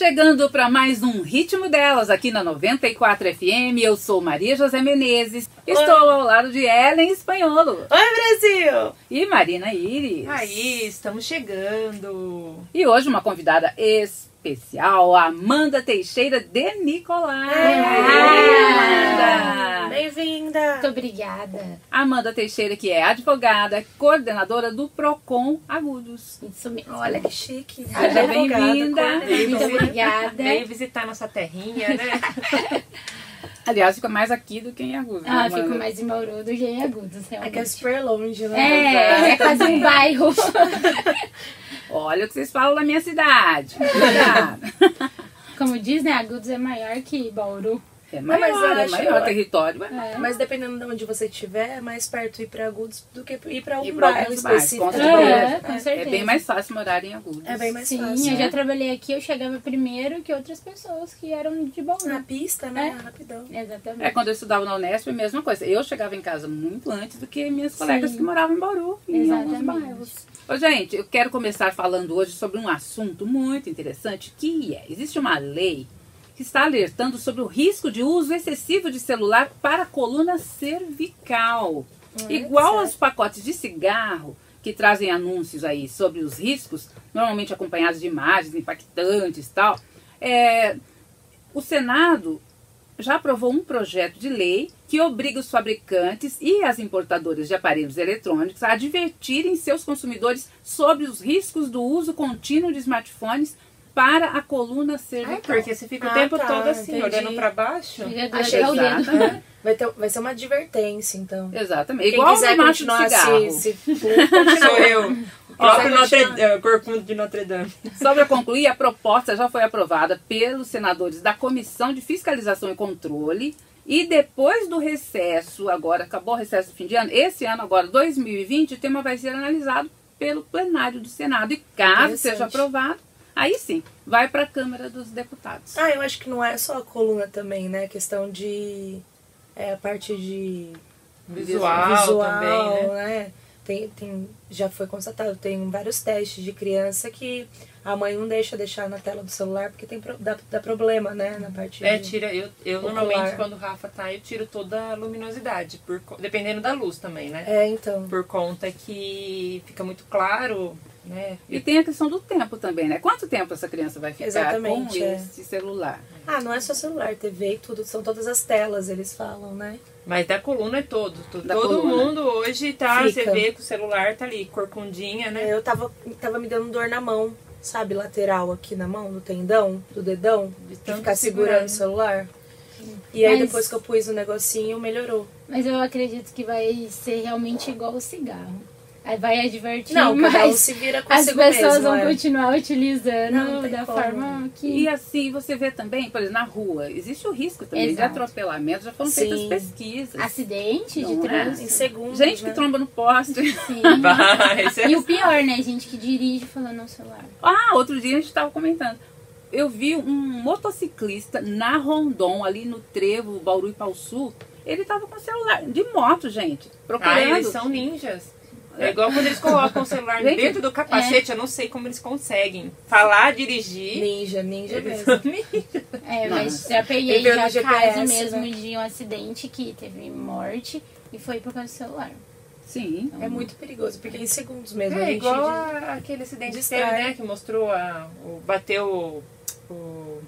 Chegando para mais um Ritmo Delas aqui na 94 FM, eu sou Maria José Menezes, estou ao lado de Ellen Espanholo Oi, Brasil! e Marina Iris. Aí, estamos chegando. E hoje uma convidada especial, Amanda Teixeira de Nicolai. Amanda! Bem-vinda! Muito obrigada. Amanda Teixeira, que é advogada, coordenadora do PROCON Agudos. Isso mesmo. Olha que chique. Seja bem-vinda. Muito obrigada. Veio visitar nossa terrinha, né? Aliás, fica mais aqui do que em Agudos. né, Ah, Amanda? fico mais em Bauru do que em Agudos, É que é realmente. super longe, né? É, é quase um bairro. Olha o que vocês falam da minha cidade. Cuidado. Como diz, né, Agudos é maior que Bauru. É maior, mas eu é acho- maior território. É. Mas dependendo de onde você estiver, é mais perto ir pra Agudos do que ir pra E algum pra bairro alguns específico. com certeza. É, É, com É certeza. bem mais fácil morar em Agudos. É bem mais Sim, fácil. eu né? já trabalhei aqui, eu chegava primeiro que outras pessoas que eram de Na Bauru. pista, né? É. Rapidão. Exatamente. É, quando eu estudava na Unesp, a mesma coisa. Eu chegava em casa muito antes do que minhas colegas Sim. que moravam em Bauru, em alguns Exatamente. bairros. Ô, gente, eu quero começar falando hoje sobre um assunto muito interessante, que é, existe uma lei que está alertando sobre o risco de uso excessivo de celular para a coluna cervical. Hum, Igual certo. aos pacotes de cigarro que trazem anúncios aí sobre os riscos, normalmente acompanhados de imagens impactantes e tal, é, o Senado já aprovou um projeto de lei que obriga os fabricantes e as importadoras de aparelhos eletrônicos a advertirem seus consumidores sobre os riscos do uso contínuo de smartphones para a coluna cervical. Porque você fica o Ah, tempo tá, todo assim, entendi. olhando pra baixo. Achei o que- dedo. Vai, ter, vai ser uma advertência, então. Exatamente. Quem Igual quiser o macho continuar cigarro. assim, se Sou eu. Próprio Notre, é, corcunda de Notre Dame. Só para concluir, a proposta já foi aprovada pelos senadores da Comissão de Fiscalização e Controle. E depois do recesso, agora acabou o recesso do fim de ano, esse ano agora, 2020, o tema vai ser analisado pelo plenário do Senado. E caso seja aprovado, aí sim, vai para a Câmara dos Deputados. Ah, eu acho que não é só a coluna também, né? Questão de. É a parte de Visual, visual, também, né? né? Tem, tem, já foi constatado, tem vários testes de criança que a mãe não deixa deixar na tela do celular porque tem, pro- dá, dá problema, né? Na parte É, tira, eu, eu normalmente quando o Rafa tá, eu tiro toda a luminosidade, por, dependendo da luz também, né? É, então. Por conta que fica muito claro, né? E tem a questão do tempo também, né? Quanto tempo essa criança vai ficar Exatamente, com é. esse celular? Ah, não é só celular, TV e tudo, são todas as telas, eles falam, né? Mas da coluna é todo. todo coluna. mundo hoje tá, Fica. você vê que o celular tá ali, corcundinha, né? Eu tava, tava me dando dor na mão, sabe, lateral aqui na mão, no tendão, do dedão, De de ficar segurando né? o celular. E aí Mas- depois que eu pus o negocinho, melhorou. Mas eu acredito que vai ser realmente igual o cigarro. Vai advertir, Não, cada um mas se vira as consigo pessoas mesmo, vão é. continuar utilizando Não, da como. forma que... E assim, você vê também, por exemplo, na rua, existe o risco também de Exato. atropelamento, já foram Sim. feitas pesquisas. Acidente de é? trânsito. Em segundos, Gente né? que tromba no poste. Sim. Vai, é- E o pior, né? Gente que dirige falando no celular. Ah, outro dia a gente estava comentando. Eu vi um motociclista na Rondon, ali no trevo Bauru e Pau Sul. Ele tava com o celular de moto, gente. Procurando. Ah, eles são ninjas. É igual quando eles colocam o celular Gente, dentro do capacete, eu não sei como eles conseguem. Falar, dirigir. Ninja, ninja Eles mesmo. são ninjas. É, Não. mas já peguei já GPS, caso mesmo né? de um acidente que teve morte e foi por causa do celular. Sim. É muito perigoso, porque em segundos mesmo a É gente... igual a- aquele acidente que teve, né? Que mostrou a. O, bateu o. o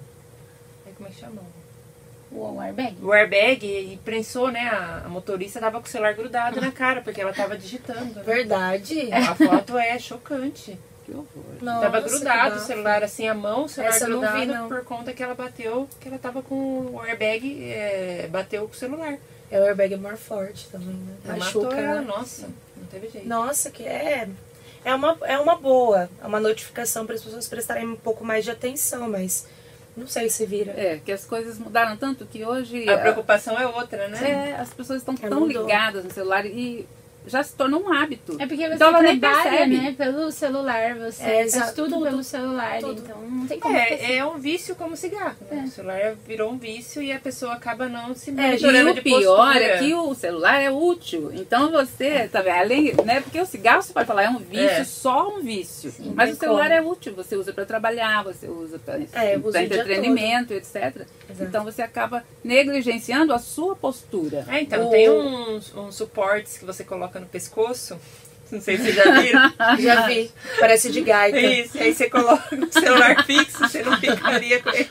ai, como é que chama? O airbag. O airbag e prensou, né? A, a motorista tava com o celular grudado na cara, porque ela tava digitando. né? Verdade? A foto é chocante. Que horror. Nossa, tava grudado o celular assim, a mão, o celular Essa vi, grudado não. por conta que ela bateu, que ela tava com o airbag, é, bateu com o celular. É o airbag é mais forte também, né? Ela Machuca, matou ela, né? nossa, não teve jeito. Nossa, que é... É uma, é uma boa, é uma notificação para as pessoas prestarem um pouco mais de atenção, mas não sei se vira. É, que as coisas mudaram tanto que hoje A a- preocupação é outra, né? é, as pessoas estão É, tão mudou. ligadas no celular e já se tornou um hábito. É porque você então trabalha, percebe. né, pelo celular, você É, faz tudo, tudo, pelo celular, tudo. então não tem como. É, é um vício como cigarro. Né? É. O celular virou um vício e a pessoa acaba não se E monitorando de o pior postura. é que o celular é útil. Então você, tá vendo? Além, né? Porque o cigarro você pode falar é um vício, É. só um vício. Sim, Mas o celular como. é útil. Você usa para trabalhar, você usa para É, entretenimento, etc. Exato. Então você acaba negligenciando a sua postura. É, então, O- tem uns, uns suportes que você coloca no pescoço. Não sei se vocês já viram. Já vi. Parece de gaita. Isso, aí você coloca o celular fixo, você não ficaria com ele.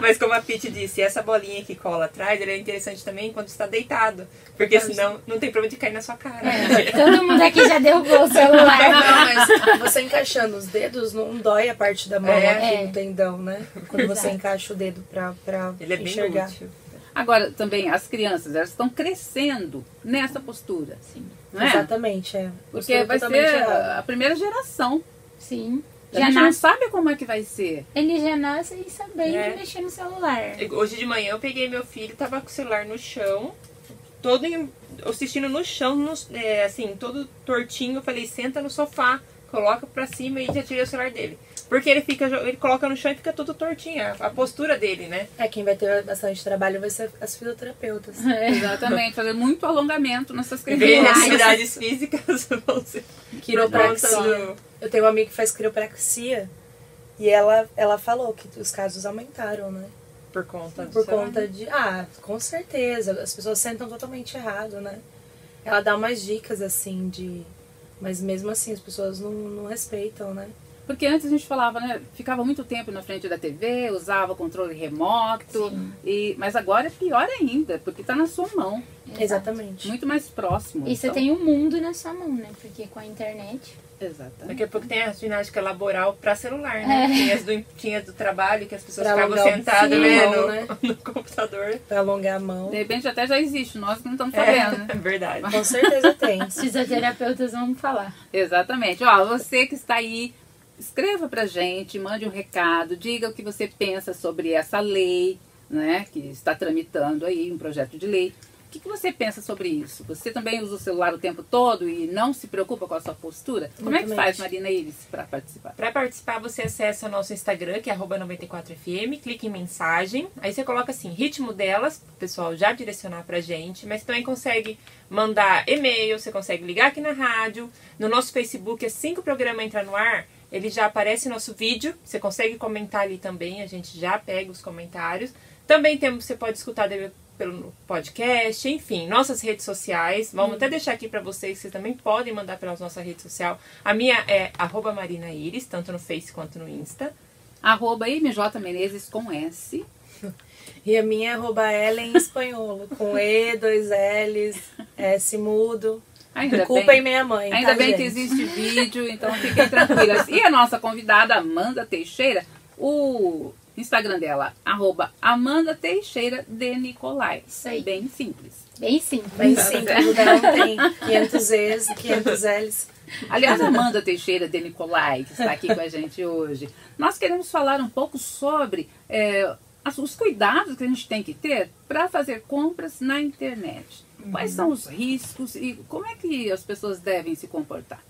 Mas como a Pete disse, essa bolinha que cola atrás, ele é interessante também quando está deitado. Porque senão não tem problema de cair na sua cara. É, todo mundo aqui já derrubou o celular. Não, mas você encaixando os dedos não dói a parte da mão É. aqui É. no tendão, né? Quando você encaixa o dedo pra, pra Ele é bem enxergar. útil. Agora, também, as crianças, elas estão crescendo nessa postura. Sim. Não é? Exatamente, é. Porque Postura vai ser a primeira geração. Sim. A Já gente não nasce, sabe como é que vai ser. ele já nasce sabendo É. mexer no celular. Hoje de manhã eu peguei meu filho, tava com o celular no chão, todo em- assistindo no chão, no- é, assim, todo tortinho. Eu falei, senta no sofá, coloca pra cima e já tirei o celular dele. Porque ele fica, ele coloca no chão e fica todo tortinho, a, a postura dele, né? É, quem vai ter bastante trabalho vai ser as fisioterapeutas. Exatamente, fazer muito alongamento nessas crianças. atividades físicas vão ser Quiropraxia. do- Eu tenho uma amiga que faz quiropraxia e ela, ela falou que os casos aumentaram, né? Por conta Por celular. conta de. Ah, com certeza. As pessoas sentam totalmente errado, né? Ela dá umas dicas assim de. Mas mesmo assim as pessoas não, não respeitam, né? Porque antes a gente falava, né? Ficava muito tempo na frente da TV, usava controle remoto. Sim. E, mas agora é pior ainda, porque está na sua mão. Exatamente. Muito mais próximo. E você Então, tem o mundo na sua mão, né? Porque com a internet. Exatamente. Daqui a pouco tem a ginástica laboral pra celular, né? É. Tinha, as do, tinha as do trabalho que as pessoas Pra ficavam sentadas sim, né, no, né? no computador. Pra alongar a mão. De repente até já existe, nós que não estamos sabendo, né? É, verdade. Com certeza tem. Os fisioterapeutas vão falar. Exatamente. Ó, você que está aí, escreva pra gente, mande um recado, diga o que você pensa sobre essa lei, né, que está tramitando aí, um projeto de lei. O que, que você pensa sobre isso? Você também usa o celular o tempo todo e não se preocupa com a sua postura? Como é que Exatamente. faz, Marina Iris, para participar? Para participar, você acessa o nosso Instagram, que é arroba 94fm, clica em mensagem, aí você coloca assim, ritmo delas, pro pessoal já direcionar pra gente, mas também consegue mandar e-mail, você consegue ligar aqui na rádio, no nosso Facebook, assim que o programa entrar no ar, ele já aparece nosso vídeo, você consegue comentar ali também, a gente já pega os comentários. Também temos, você pode escutar pelo podcast, enfim, nossas redes sociais. Vamos até deixar aqui pra vocês, vocês também podem mandar pela nossa rede social. A minha é arroba Marina Iris, tanto no Face quanto no Insta. Arroba MJ Menezes com S. E a minha é arroba Ellen Espanholo, com E, dois L's, S mudo. Ainda Culpa bem. em minha mãe. Ainda tá, bem que gente? existe vídeo, então fiquem tranquilas. E a nossa convidada, Amanda Teixeira, o Instagram dela, arroba Amanda Teixeira de Nicolai. Isso aí. Bem simples. Bem simples. Bem simples, o dela tem 500 E's, 500 L's. Aliás, a Amanda Teixeira de Nicolai, que está aqui com a gente hoje, nós queremos falar um pouco sobre é, os cuidados que a gente tem que ter para fazer compras na internet. Quais são os riscos e como é que as pessoas devem se comportar?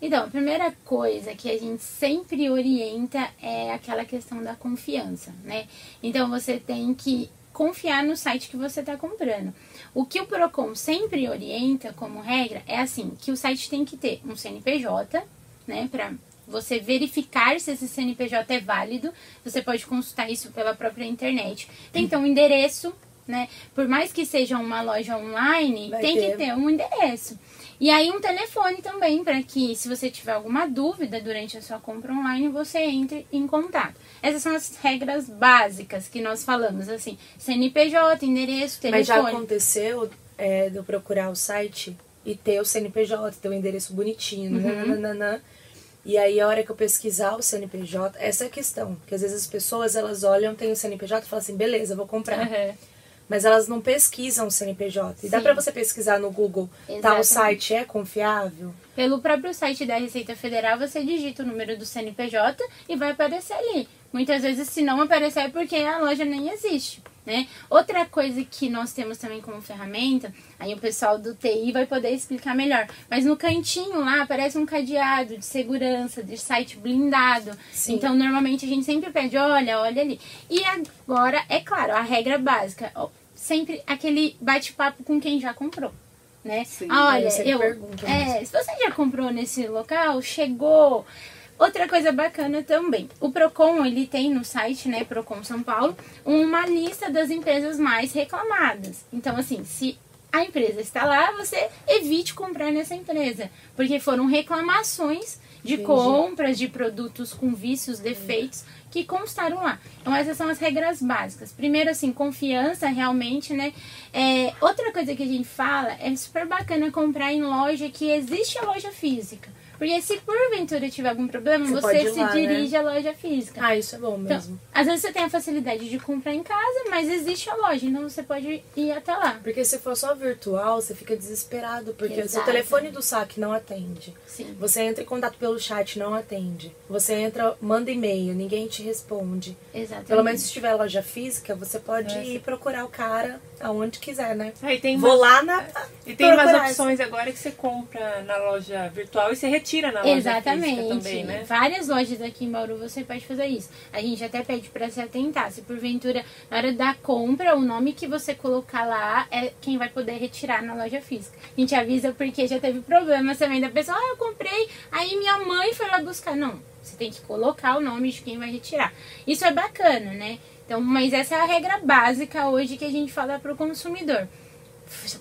Então, a primeira coisa que a gente sempre orienta é aquela questão da confiança, né? Então, você tem que confiar no site que você está comprando. O que o Procon sempre orienta como regra é assim, que o site tem que ter um CNPJ, né, para você verificar se esse CNPJ é válido. Você pode consultar isso pela própria internet. Tem ter um endereço, né? Por mais que seja uma loja online, Vai tem ter. que ter um endereço. E aí um telefone também, para que se você tiver alguma dúvida durante a sua compra online, você entre em contato. Essas são as regras básicas que nós falamos, assim, CNPJ, endereço, telefone. Mas já aconteceu é, de eu procurar o site e ter o CNPJ, ter o endereço bonitinho, Uhum. nananana. E aí, a hora que eu pesquisar o CNPJ, essa é a questão. Porque às vezes as pessoas, elas olham, tem o CNPJ e falam assim, beleza, vou comprar. Aham. Mas elas não pesquisam o CNPJ. E dá Sim. pra você pesquisar no Google, tal Exatamente. site é confiável? Pelo próprio site da Receita Federal, você digita o número do CNPJ e vai aparecer ali. Muitas vezes, se não aparecer, é porque a loja nem existe. Né? Outra coisa que nós temos também como ferramenta, aí o pessoal do TI vai poder explicar melhor, mas no cantinho lá aparece um cadeado de segurança, de site blindado. Sim. Então, normalmente a gente sempre pede, olha, olha ali. E agora, é claro, a regra básica, ó, sempre aquele bate-papo com quem já comprou. Né? Sim. Ah, olha, Eu é, se você já comprou nesse local, chegou. Outra coisa bacana também, o Procon ele tem no site, né, Procon São Paulo, uma lista das empresas mais reclamadas. Então assim, se a empresa está lá, você evite comprar nessa empresa, porque foram reclamações de Entendi. compras de produtos com vícios, defeitos que constaram lá. Então essas são as regras básicas. Primeiro assim, confiança realmente, né? É, outra coisa que a gente fala é super bacana comprar em loja que existe a loja física. Porque se porventura tiver algum problema, Você você, se lá, né? dirige à loja física. Ah, isso é bom Então, mesmo. às vezes você tem a facilidade de comprar em casa, mas existe a loja, então você pode ir até lá. Porque se for só virtual, você fica desesperado, porque seu Exato. telefone do saque não atende. Sim. Você entra em contato pelo chat, não atende. Você entra, manda e-mail, ninguém te responde. Exatamente. Pelo menos se tiver loja física, você pode É, ir procurar o cara aonde quiser, né? Aí tem Vou umas- lá na. E tem umas opções agora que você compra na loja virtual e você retira na loja Exatamente. também, né? Várias lojas aqui em Bauru você pode fazer isso. A gente até pede pra se atentar. Se porventura, na hora da compra, o nome que você colocar lá é quem vai poder retirar na loja física. A gente avisa porque já teve problemas também da pessoa. Ah, eu comprei, aí minha mãe foi lá buscar. Não, você tem que colocar o nome de quem vai retirar. Isso é bacana, né? Então, mas essa é a regra básica hoje que a gente fala pro consumidor.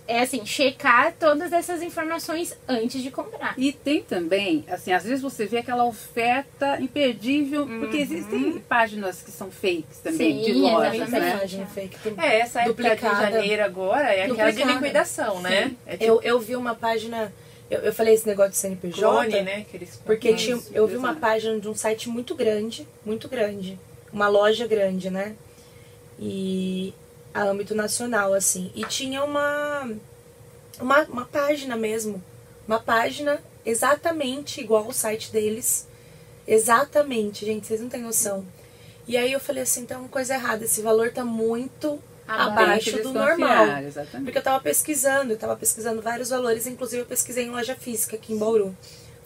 É assim, checar todas essas informações antes de comprar. E tem também, assim, às vezes você vê aquela oferta imperdível, porque existem páginas que são fakes também, de Sim, lojas, Tem exatamente. né? página fake. É, essa época de Duplicada. janeiro agora é aquela de liquidação, né? É tipo Eu, eu vi uma página. Eu, eu falei esse negócio de CNPJ. clone, né? Porque tinha, eu vi uma página de um site muito grande, muito grande. Uma loja grande, né? E a âmbito nacional, assim. E tinha uma, uma, uma página mesmo. Uma página exatamente igual ao site deles. Exatamente, gente, vocês não têm noção. E aí eu falei assim, tem uma coisa errada, esse valor tá muito Abaixo do normal. Exatamente. Porque eu tava pesquisando, eu tava pesquisando vários valores, inclusive eu pesquisei em loja física aqui em Bauru.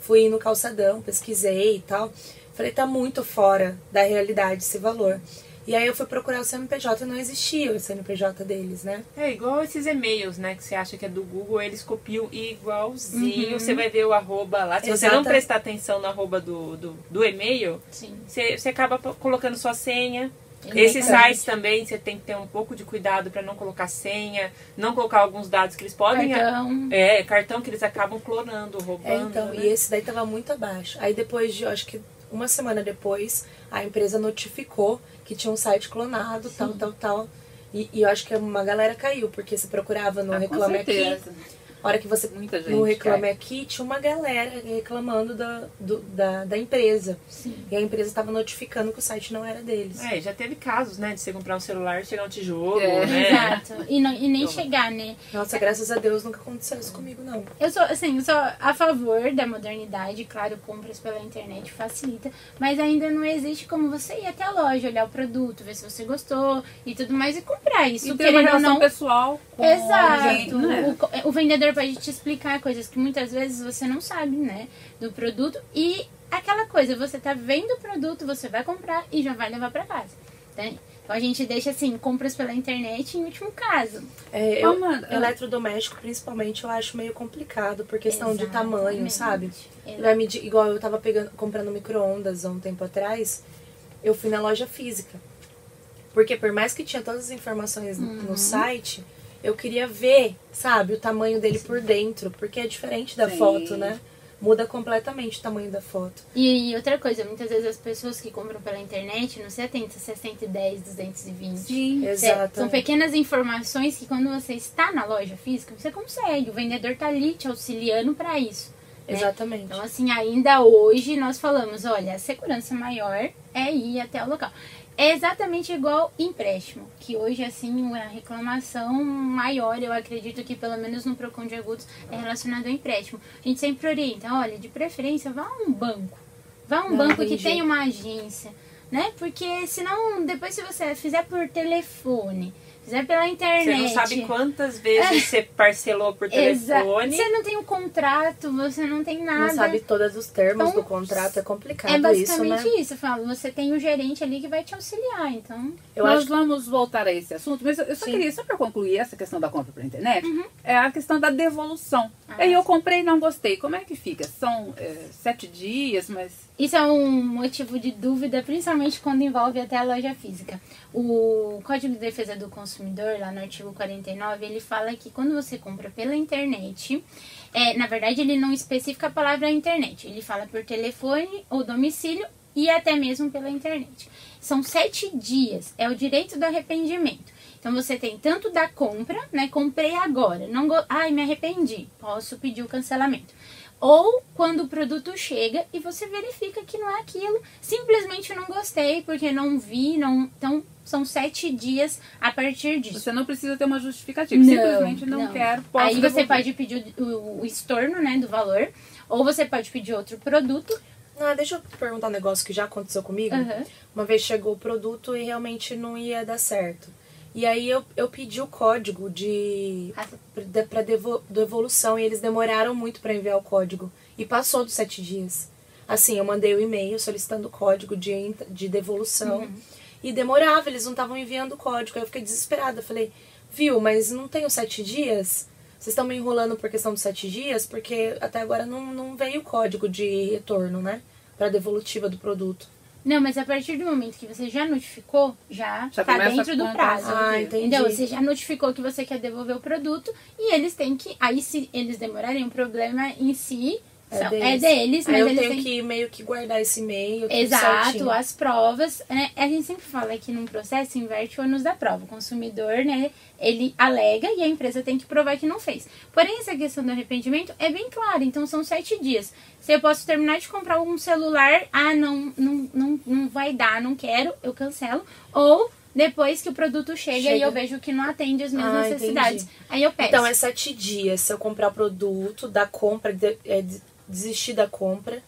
Fui no calçadão, pesquisei e tal. Falei, tá muito fora da realidade esse valor. E aí eu fui procurar o CNPJ e não existia o CNPJ deles, né? É igual esses e-mails, né? Que você acha que é do Google, eles copiam igualzinho. Uhum. Você vai ver o arroba lá. Se você não prestar atenção no arroba do, do, do e-mail, você, você acaba colocando sua senha. Esses sites também você tem que ter um pouco de cuidado para não colocar senha, não colocar alguns dados que eles podem. Cartão. É, cartão que eles acabam clonando, roubando. É, então, né? e esse daí tava muito abaixo. Aí depois de, eu acho que uma semana depois, a empresa notificou que tinha um site clonado, tal, tal, tal. E, e eu acho que uma galera caiu, porque se procurava no Ah, Reclame Aqui. A hora que você Muita gente no Reclame cai. Aqui, tinha uma galera reclamando da, do- da, da empresa. Sim. E a empresa estava notificando que o site não era deles. É, já teve casos, né, de você comprar um celular e chegar um tijolo, É. né? Exato. E, não, e nem chegar, né? Nossa, graças a Deus nunca aconteceu isso comigo, não. Eu sou, assim, eu sou a favor da modernidade, claro, compras pela internet facilita, mas ainda não existe como você ir até a loja, olhar o produto, ver se você gostou e tudo mais e comprar isso. E ter uma relação não, pessoal com Exato. né? O vendedor pode te explicar coisas que muitas vezes você não sabe, né? Do produto. E aquela coisa, você tá vendo o produto, você vai comprar e já vai levar pra casa. Né? Então a gente deixa assim, compras pela internet em último caso. É, eu, eletrodoméstico, principalmente, eu acho meio complicado, por questão de tamanho, sabe? Vai medir, igual eu tava pegando, comprando micro-ondas há um tempo atrás, eu fui na loja física. Porque por mais que tinha todas as informações Uhum. no site, eu queria ver, sabe, o tamanho dele por dentro, porque é diferente da Sim. foto, né? Muda completamente o tamanho da foto. E, e outra coisa, muitas vezes as pessoas que compram pela internet não se atentam se é 110, 220. Sim. Exato. São pequenas informações que quando você está na loja física, você consegue. O vendedor tá ali te auxiliando para isso. né? Exatamente. Então, assim, ainda hoje nós falamos, olha, a segurança maior é ir até o local. É exatamente igual empréstimo, que hoje, assim, a reclamação maior, eu acredito que pelo menos no Procon de Agudos, é relacionado ao empréstimo. A gente sempre orienta, olha, de preferência, vá a um banco. Vá a um Não, banco que tenha uma agência, né? Porque senão, depois se você fizer por telefone, fizer pela internet. Você não sabe quantas vezes você parcelou por Exa- telefone. Você não tem um contrato, você não tem nada. Não sabe todos os termos Então, do contrato, é complicado É isso, basicamente né? isso, eu falo, você tem o gerente ali que vai te auxiliar, então. Eu Nós acho que vamos voltar a esse assunto, mas eu- só Sim. queria, só para concluir essa questão da compra pela internet, é a questão da devolução. Uhum. Ah, Aí eu comprei e não gostei. Como é que fica? São é, sete dias, mas Isso é um motivo de dúvida, principalmente quando envolve até a loja física. O Código de Defesa do Consumidor, lá no artigo 49, ele fala que quando você compra pela internet, é, na verdade ele não especifica a palavra internet, ele fala por telefone ou domicílio e até mesmo pela internet. São sete dias, é o direito do arrependimento. Então você tem tanto da compra, né? Comprei agora, não ai me arrependi, posso pedir o cancelamento. Ou quando o produto chega e você verifica que não é aquilo, simplesmente não gostei porque não vi, não. Então são sete dias a partir disso. você não precisa ter uma justificativa. Não, Simplesmente não, não. quero, posso Aí você devolver. pode pedir o, o estorno, né, do valor, ou você pode pedir outro produto. Ah, deixa eu perguntar um negócio que já aconteceu comigo. Aham. Uma vez chegou o produto e realmente não ia dar certo. E aí eu, eu pedi o código de pra devo, devolução e eles demoraram muito para enviar o código. E passou dos sete dias. Assim, eu mandei o e-mail solicitando o código de, de devolução. E demorava, eles não estavam enviando o código. Aí eu fiquei desesperada. Falei, viu, mas não os sete dias? Vocês estão me enrolando por questão dos sete dias? Porque até agora não, não veio o código de retorno, né? Pra devolutiva do produto. Não, mas a partir do momento que você já notificou, já, Já tá dentro do prazo. Ah, entendi. Entendeu? Você já notificou que você quer devolver o produto e eles têm que. Aí, se eles demorarem, o problema em si são- é deles, Aí mas eu eles tenho têm que meio que guardar esse e-mail. Exato, certinho. as provas. né? A gente sempre fala que num processo inverte o ônus da prova. O consumidor, né, ele alega e a empresa tem que provar que não fez. Porém, essa questão do arrependimento é bem clara. Então, são sete dias. Se eu posso terminar de comprar um celular, ah, não, não, não, não vai dar, não quero, eu cancelo. Ou depois que o produto chega, e Chega. eu vejo que não atende as minhas Ah, necessidades. entendi. Aí eu peço. Então é sete dias se eu comprar o produto, da compra, de- é, de- desistir da compra.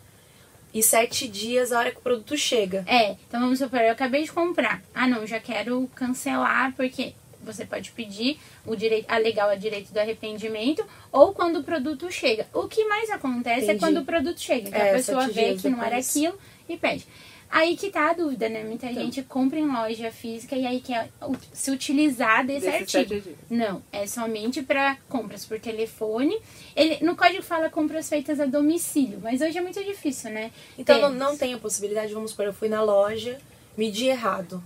E sete dias a hora que o produto chega. É, então vamos supor, eu acabei de comprar. Ah, não, já quero cancelar, porque você pode pedir o direito, alegar o direito do arrependimento ou quando o produto chega. O que mais acontece é Entendi. quando o produto chega, que É, a pessoa vê que não era aquilo e pede. Aí que tá a dúvida, né? Muita Então. gente compra em loja física e aí quer se utilizar desse Desses artigo. Não, é somente para compras por telefone. Ele, no código fala compras feitas a domicílio, mas hoje é muito difícil, né? Então não, não tem a possibilidade, vamos supor, eu fui na loja, medi errado.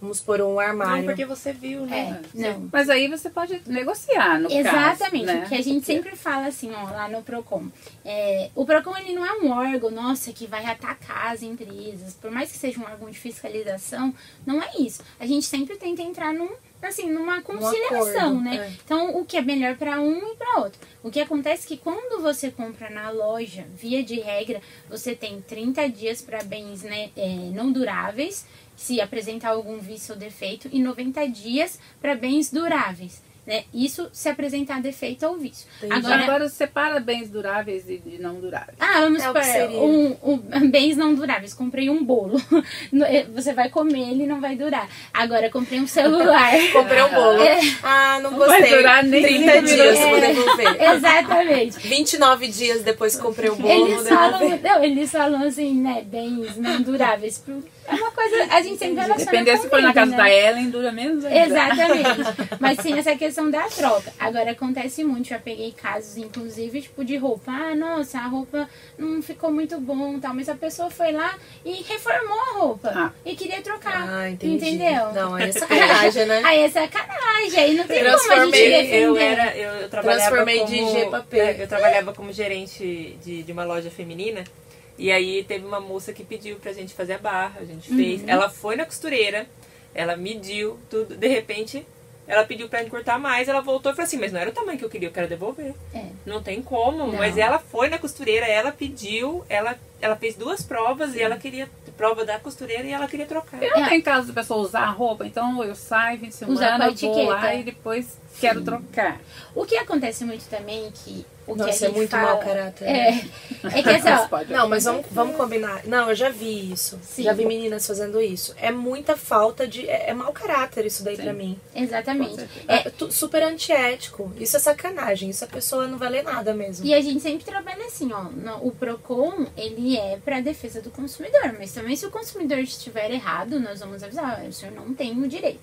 Vamos pôr um armário. Não, porque você viu, né? É, não. Mas aí você pode negociar, no Exatamente, caso. né? o que a gente sempre fala assim, ó, lá no Procon. É, o Procon ele não é um órgão, nossa, que vai atacar as empresas. Por mais que seja um órgão de fiscalização, não é isso. A gente sempre tenta entrar num, assim, numa conciliação, acordo, né? é. Então, o que é melhor para um e para outro. O que acontece é que quando você compra na loja, via de regra, você tem 30 dias para bens né, é, não duráveis, se apresentar algum vício ou defeito, e 90 dias para bens duráveis. Né? Isso se apresentar defeito ou vício. Entendi. Agora, Agora, separa bens duráveis e de não duráveis. ah, vamos É seria. um, um- bens não duráveis. Comprei um bolo. Eh, Você vai comer, ele não vai durar. Agora, comprei um celular. Comprei um bolo. É. Ah, não Não vai gostei. durar nem 30 cinco dias eu vou devolver. Exatamente. 29 dias depois que comprei o bolo, Eles falam, não, eles falam assim, né, bens não duráveis. É uma coisa, a gente sempre relaciona Depender com se for na casa né? da Ellen, dura menos ainda. Exatamente. Mas sim, essa questão da troca. Agora acontece muito, já peguei casos, inclusive, tipo, de roupa. Ah, nossa, a roupa não ficou muito bom tal. Mas a pessoa foi lá e reformou a roupa. Ah. E queria trocar. Ah, entendi. Entendeu? Não, aí é sacanagem, né? Aí é sacanagem, aí não tem como a gente Transformei- defender. Eu era, eu, eu trabalhava Transformei como, de G pra P. é, eu trabalhava como gerente de, de uma loja feminina. E aí teve uma moça que pediu pra gente fazer a barra, a gente fez. Ela foi na costureira, ela mediu tudo, de repente ela pediu pra encurtar mais, ela voltou e falou assim, mas não era o tamanho que eu queria, eu quero devolver. É. Não tem como, Não. mas ela foi na costureira, ela pediu, ela, ela fez duas provas e ela queria prova da costureira e ela queria trocar. Eu não É. tenho caso da pessoa usar a roupa, então eu saio fim de Usar semana, com a vou lá etiqueta. e depois quero trocar. O que acontece muito também, que o que a Nossa, gente é muito fala, mau caráter. É, é que assim, ó, Pode Não, mas vamos, vamos combinar. Não, eu já vi isso. Sim. Já vi meninas fazendo isso. É muita falta de. É, é mau caráter isso daí Sim. pra mim. exatamente. É, super antiético. Isso é sacanagem. Isso a pessoa não vai ler nada mesmo. E a gente sempre trabalha assim, ó. no- o PROCON, ele é pra defesa do consumidor. Mas também se o consumidor estiver errado, nós vamos avisar, "Olha, o senhor não tem o direito.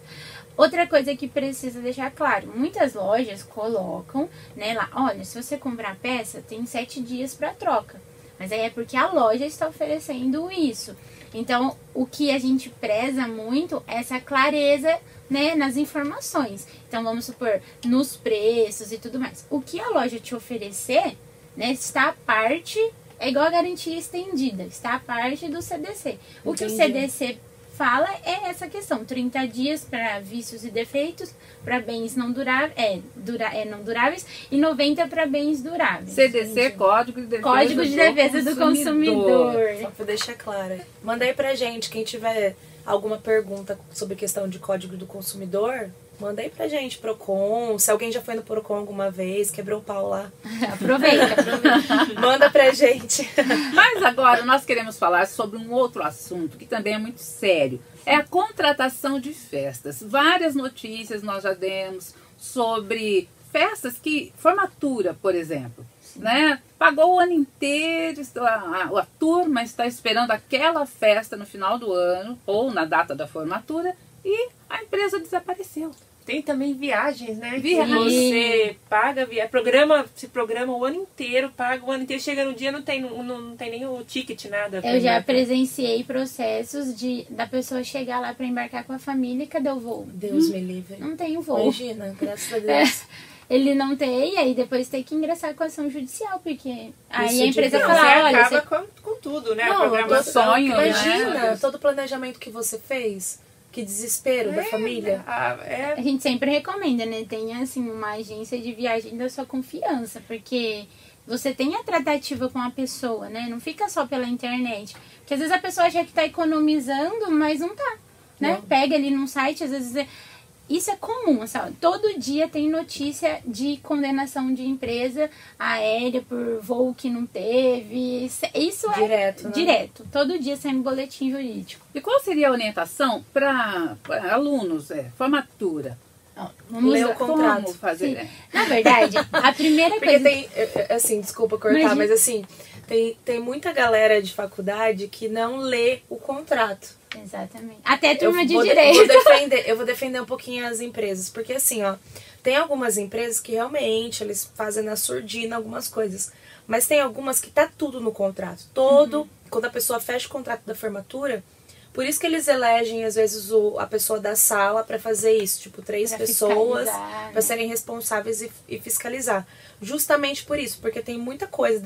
Outra coisa que precisa deixar claro, muitas lojas colocam, né, lá, olha, se você comprar a peça, tem sete dias para troca. Mas aí é porque a loja está oferecendo isso. Então, o que a gente preza muito é essa clareza, né, nas informações. Então, vamos supor, nos preços e tudo mais. O que a loja te oferecer, né, está a parte, é igual a garantia estendida, está a parte do CDC. O que o Entendi. CDC fala é essa questão, 30 dias para vícios e defeitos, para bens não duráveis, é, dura, é não duráveis e 90 para bens duráveis. CDC, Código de Defesa, Código de Defesa do Consumidor. Só pra deixar claro. Manda aí pra gente. Quem tiver alguma pergunta sobre questão de código do consumidor, manda aí pra gente. Procon. Se alguém já foi no Procon alguma vez, quebrou o pau lá. Aproveita, aproveita. Manda pra gente. Mas agora nós queremos falar sobre um outro assunto que também é muito sério. É a contratação de festas. Várias notícias nós já demos sobre festas que. Formatura, por exemplo. Né? Pagou o ano inteiro, a, a, a turma está esperando aquela festa no final do ano ou na data da formatura e a empresa desapareceu. Tem também viagens, né? Que Viagem. você paga, via, programa, se programa o ano inteiro, paga o ano inteiro, chega no dia não tem, não, não tem nem o ticket, nada. Eu já embarcar. presenciei processos de da pessoa chegar lá para embarcar com a família e cadê o voo? Deus me livre. Não tem o voo. Imagina, graças a Deus. Ele não tem, e aí depois tem que ingressar com ação judicial, porque aí Isso a empresa Não, fala, você olha, acaba você com, com tudo, né? Não, a programação. sonho, né? Imagina todo o planejamento que você fez. Que desespero da É, família. ah, é, A gente sempre recomenda, né? Tenha, assim, uma agência de viagem da sua confiança, porque você tem a tratativa com a pessoa, né? Não fica só pela internet. Porque às vezes a pessoa acha que tá economizando, mas não tá, né? Não. Pega ali num site, às vezes... É... Isso é comum, sabe? Todo dia tem notícia de condenação de empresa aérea por voo que não teve. Isso é Direto, né? direto. Todo dia sai um boletim jurídico. E qual seria a orientação para alunos, é, formatura? Vamos Lê o contrato. Como fazer? Sim. é? Na verdade, a primeira Porque coisa. tem, é, é, assim, desculpa cortar, Imagina. mas assim, tem, tem muita galera de faculdade que não lê o contrato. Exatamente. Até Eu turma de vou, direito. vou defender, eu vou defender um pouquinho as empresas, porque assim, ó, tem algumas empresas que realmente eles fazem na surdina algumas coisas, mas tem algumas que tá tudo no contrato. Todo, Uhum. quando a pessoa fecha o contrato da formatura, por isso que eles elegem às vezes o, a pessoa da sala para fazer isso, tipo três Pra pessoas fiscalizar, para né? serem responsáveis e, e fiscalizar. Justamente por isso, porque tem muita coisa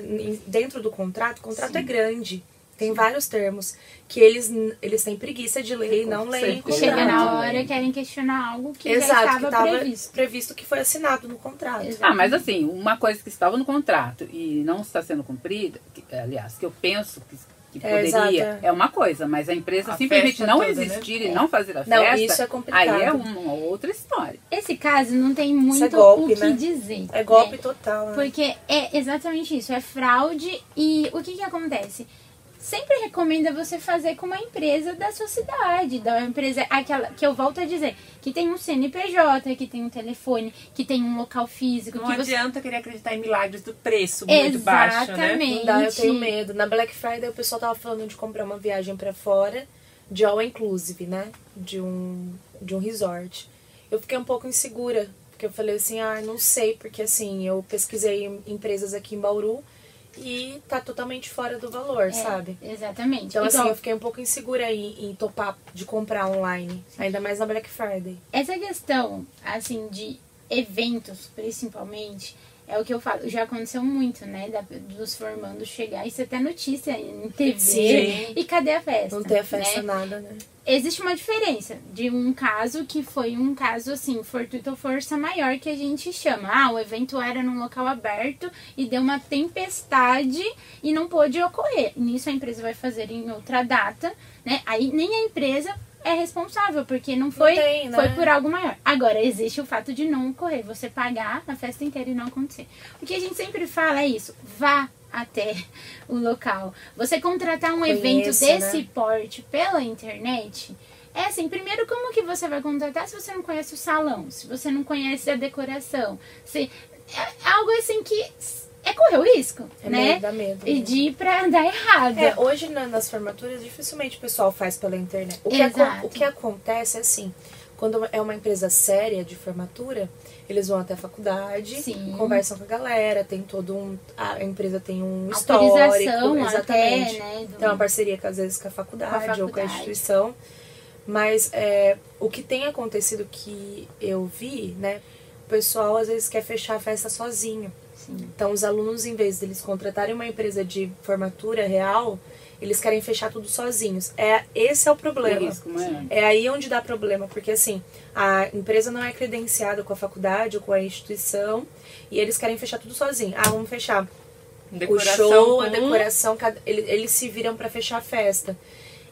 dentro do contrato. O contrato é grande. Tem vários termos que eles, eles têm preguiça de ler e não leem. Chega na hora, querem questionar algo que já Exato, estava que previsto. previsto que foi assinado no contrato. Exato. Ah, mas assim, uma coisa que estava no contrato e não está sendo cumprida, que, aliás, que eu penso que, que É, poderia, exato, é uma coisa, mas a empresa A simplesmente não toda, né? existir e não fazer a Não, festa, isso é complicado. aí é uma outra história. Esse caso não tem muito é golpe, o que né? dizer. É golpe né? total, né? Porque é exatamente isso, é fraude e o que que acontece? Sempre recomenda você fazer com uma empresa da sua cidade, da empresa aquela que eu volto a dizer, que tem um CNPJ, que tem um telefone, que tem um local físico, Não que você adianta querer acreditar em milagres do preço muito baixo, né? Exatamente. Não dá, eu tenho medo. Na Black Friday o pessoal tava falando de comprar uma viagem pra fora, de all inclusive, né? De um, de um resort. Eu fiquei um pouco insegura, porque eu falei assim, ah, não sei, porque assim, eu pesquisei em empresas aqui em Bauru e tá totalmente fora do valor, É, sabe? Exatamente. Então, assim, Igual- eu fiquei um pouco insegura em, em topar de comprar online, ainda mais na Black Friday. Essa questão, assim, de eventos, principalmente, é o que eu falo. Já aconteceu muito, né? da- dos formandos chegar. Isso é até notícia em TV. Sim. E cadê a festa? Não ter a festa né? nada, né? Existe uma diferença de um caso que foi um caso, assim, fortuito ou força maior, que a gente chama. Ah, o evento era num local aberto e deu uma tempestade e não pôde ocorrer. Nisso a empresa vai fazer em outra data, né? Aí nem a empresa é responsável, porque não foi, Não tem, né? foi por algo maior. Agora, existe o fato de não ocorrer, você pagar a festa inteira e não acontecer. O que a gente sempre fala é isso, vá até o local. Você contratar um evento Conheça, desse né? porte pela internet, é assim, primeiro como que você vai contratar se você não conhece o salão, se você não conhece a decoração, se é algo assim que é correr o risco, É né? meio, dá medo, E né? de ir pra dar errado. É, hoje na- nas formaturas dificilmente o pessoal faz pela internet. O que, Exato. o que acontece é assim, quando é uma empresa séria de formatura, eles vão até a faculdade, Sim. conversam com a galera, tem todo um. A empresa tem um histórico. Exatamente. até, né? do- Tem uma parceria com, às vezes com a faculdade, Com a ou com a faculdade. instituição. Mas é, o que tem acontecido que eu vi, né? O pessoal às vezes quer fechar a festa sozinho. Sim. Então, os alunos, em vez deles contratarem uma empresa de formatura real, eles querem fechar tudo sozinhos. É, esse é o problema. risco, não é? É aí onde dá problema, porque assim, a empresa não é credenciada com a faculdade ou com a instituição e eles querem fechar tudo sozinho. Ah, vamos fechar Decoração o show, a com- decoração, cada- eles, eles se viram pra fechar a festa.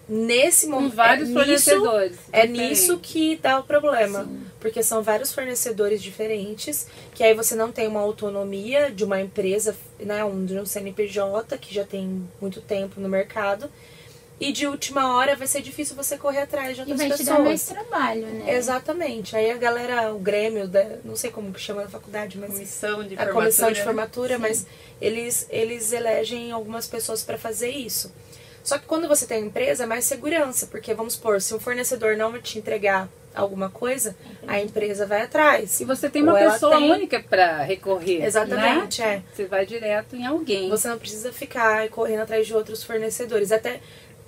Nesse Com momento, vários é fornecedores. Nisso, é nisso que dá o problema. Sim. Porque são vários fornecedores diferentes, que aí você não tem uma autonomia de uma empresa, né, um, de um CNPJ que já tem muito tempo no mercado. E de última hora vai ser difícil você correr atrás de E outras vai te pessoas. dar mais trabalho, né? Exatamente. Aí a galera, o Grêmio, da, não sei como que chama na faculdade, mas Comissão de a formatura. comissão de formatura, mas eles, eles elegem algumas pessoas para fazer isso. Só que quando você tem empresa, é mais segurança, porque vamos supor, se um fornecedor não te entregar alguma coisa, a empresa vai atrás. E você tem uma Ou ela pessoa tem- única para recorrer. Exatamente, né? é. Você vai direto em alguém. Você não precisa ficar correndo atrás de outros fornecedores. Até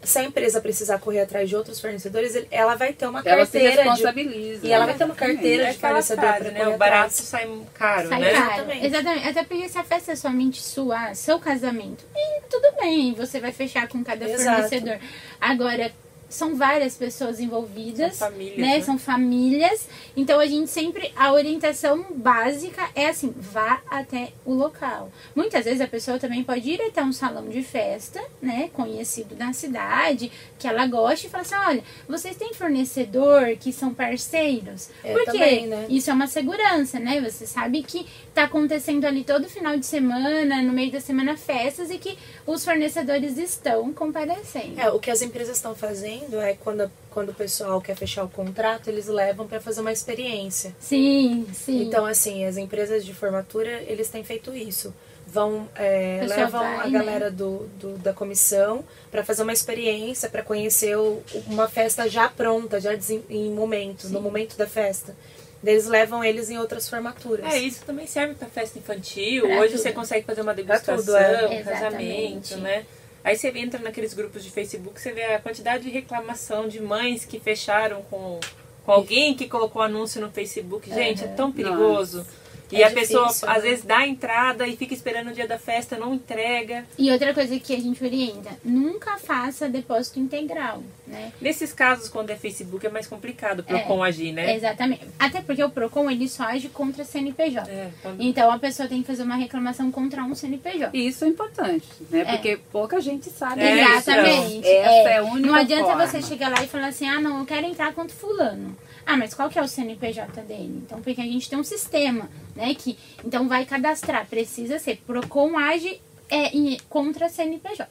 se a empresa precisar correr atrás de outros fornecedores, ela vai ter uma Ela se carteira de responsabiliza. E ela vai ter uma carteira É de fornecedor frase, né? O barato atrás. sai caro, Sai né? caro. Exatamente. Exatamente. Até porque se a festa é somente sua, seu casamento, tudo bem, você vai fechar com cada Exato. fornecedor. Agora, são várias pessoas envolvidas, São famílias, né? né? São famílias. Então a gente sempre a orientação básica é assim, vá até o local. Muitas vezes a pessoa também pode ir até um salão de festa, né, conhecido na cidade, que ela gosta e falar assim, olha, vocês têm fornecedor que são parceiros? É, Porque também, né? isso é uma segurança, né? Você sabe que tá acontecendo ali todo final de semana, no meio da semana festas e que os fornecedores estão comparecendo. É, o que as empresas estão fazendo é quando, quando o pessoal quer fechar o contrato, eles levam para fazer uma experiência. Sim, sim. Então, assim, as empresas de formatura, eles têm feito isso. Vão, é, levam vai, a né? galera do, do- da comissão para fazer uma experiência, para conhecer o- uma festa já pronta, já em momento, no momento da festa. Eles levam eles em outras formaturas. É, isso também serve para festa infantil. Pra Hoje tudo. você consegue fazer uma degustação, tudo, é. casamento, Exatamente. né? Aí você entra naqueles grupos de Facebook, você vê a quantidade de reclamação de mães que fecharam com, com alguém que colocou anúncio no Facebook. Gente, é tão perigoso. E É a pessoa, difícil, às né? vezes, dá a entrada e fica esperando o dia da festa, não entrega. E outra coisa que a gente orienta, nunca faça depósito integral, né? Nesses casos, quando é Facebook, é mais complicado pro É. com agir, né? Exatamente. Até porque o PROCON, ele só age contra CNPJ. É, quando- Então, a pessoa tem que fazer uma reclamação contra um CNPJ. E isso é importante, né? É. Porque pouca gente sabe É. Exatamente. Essa é a única Não adianta forma. você chegar lá e falar assim, ah, não, eu quero entrar contra fulano. Ah, mas qual que é o CNPJ dele? Então, porque a gente tem um sistema, né, que então vai cadastrar, precisa ser Procon age é, em- contra CNPJ.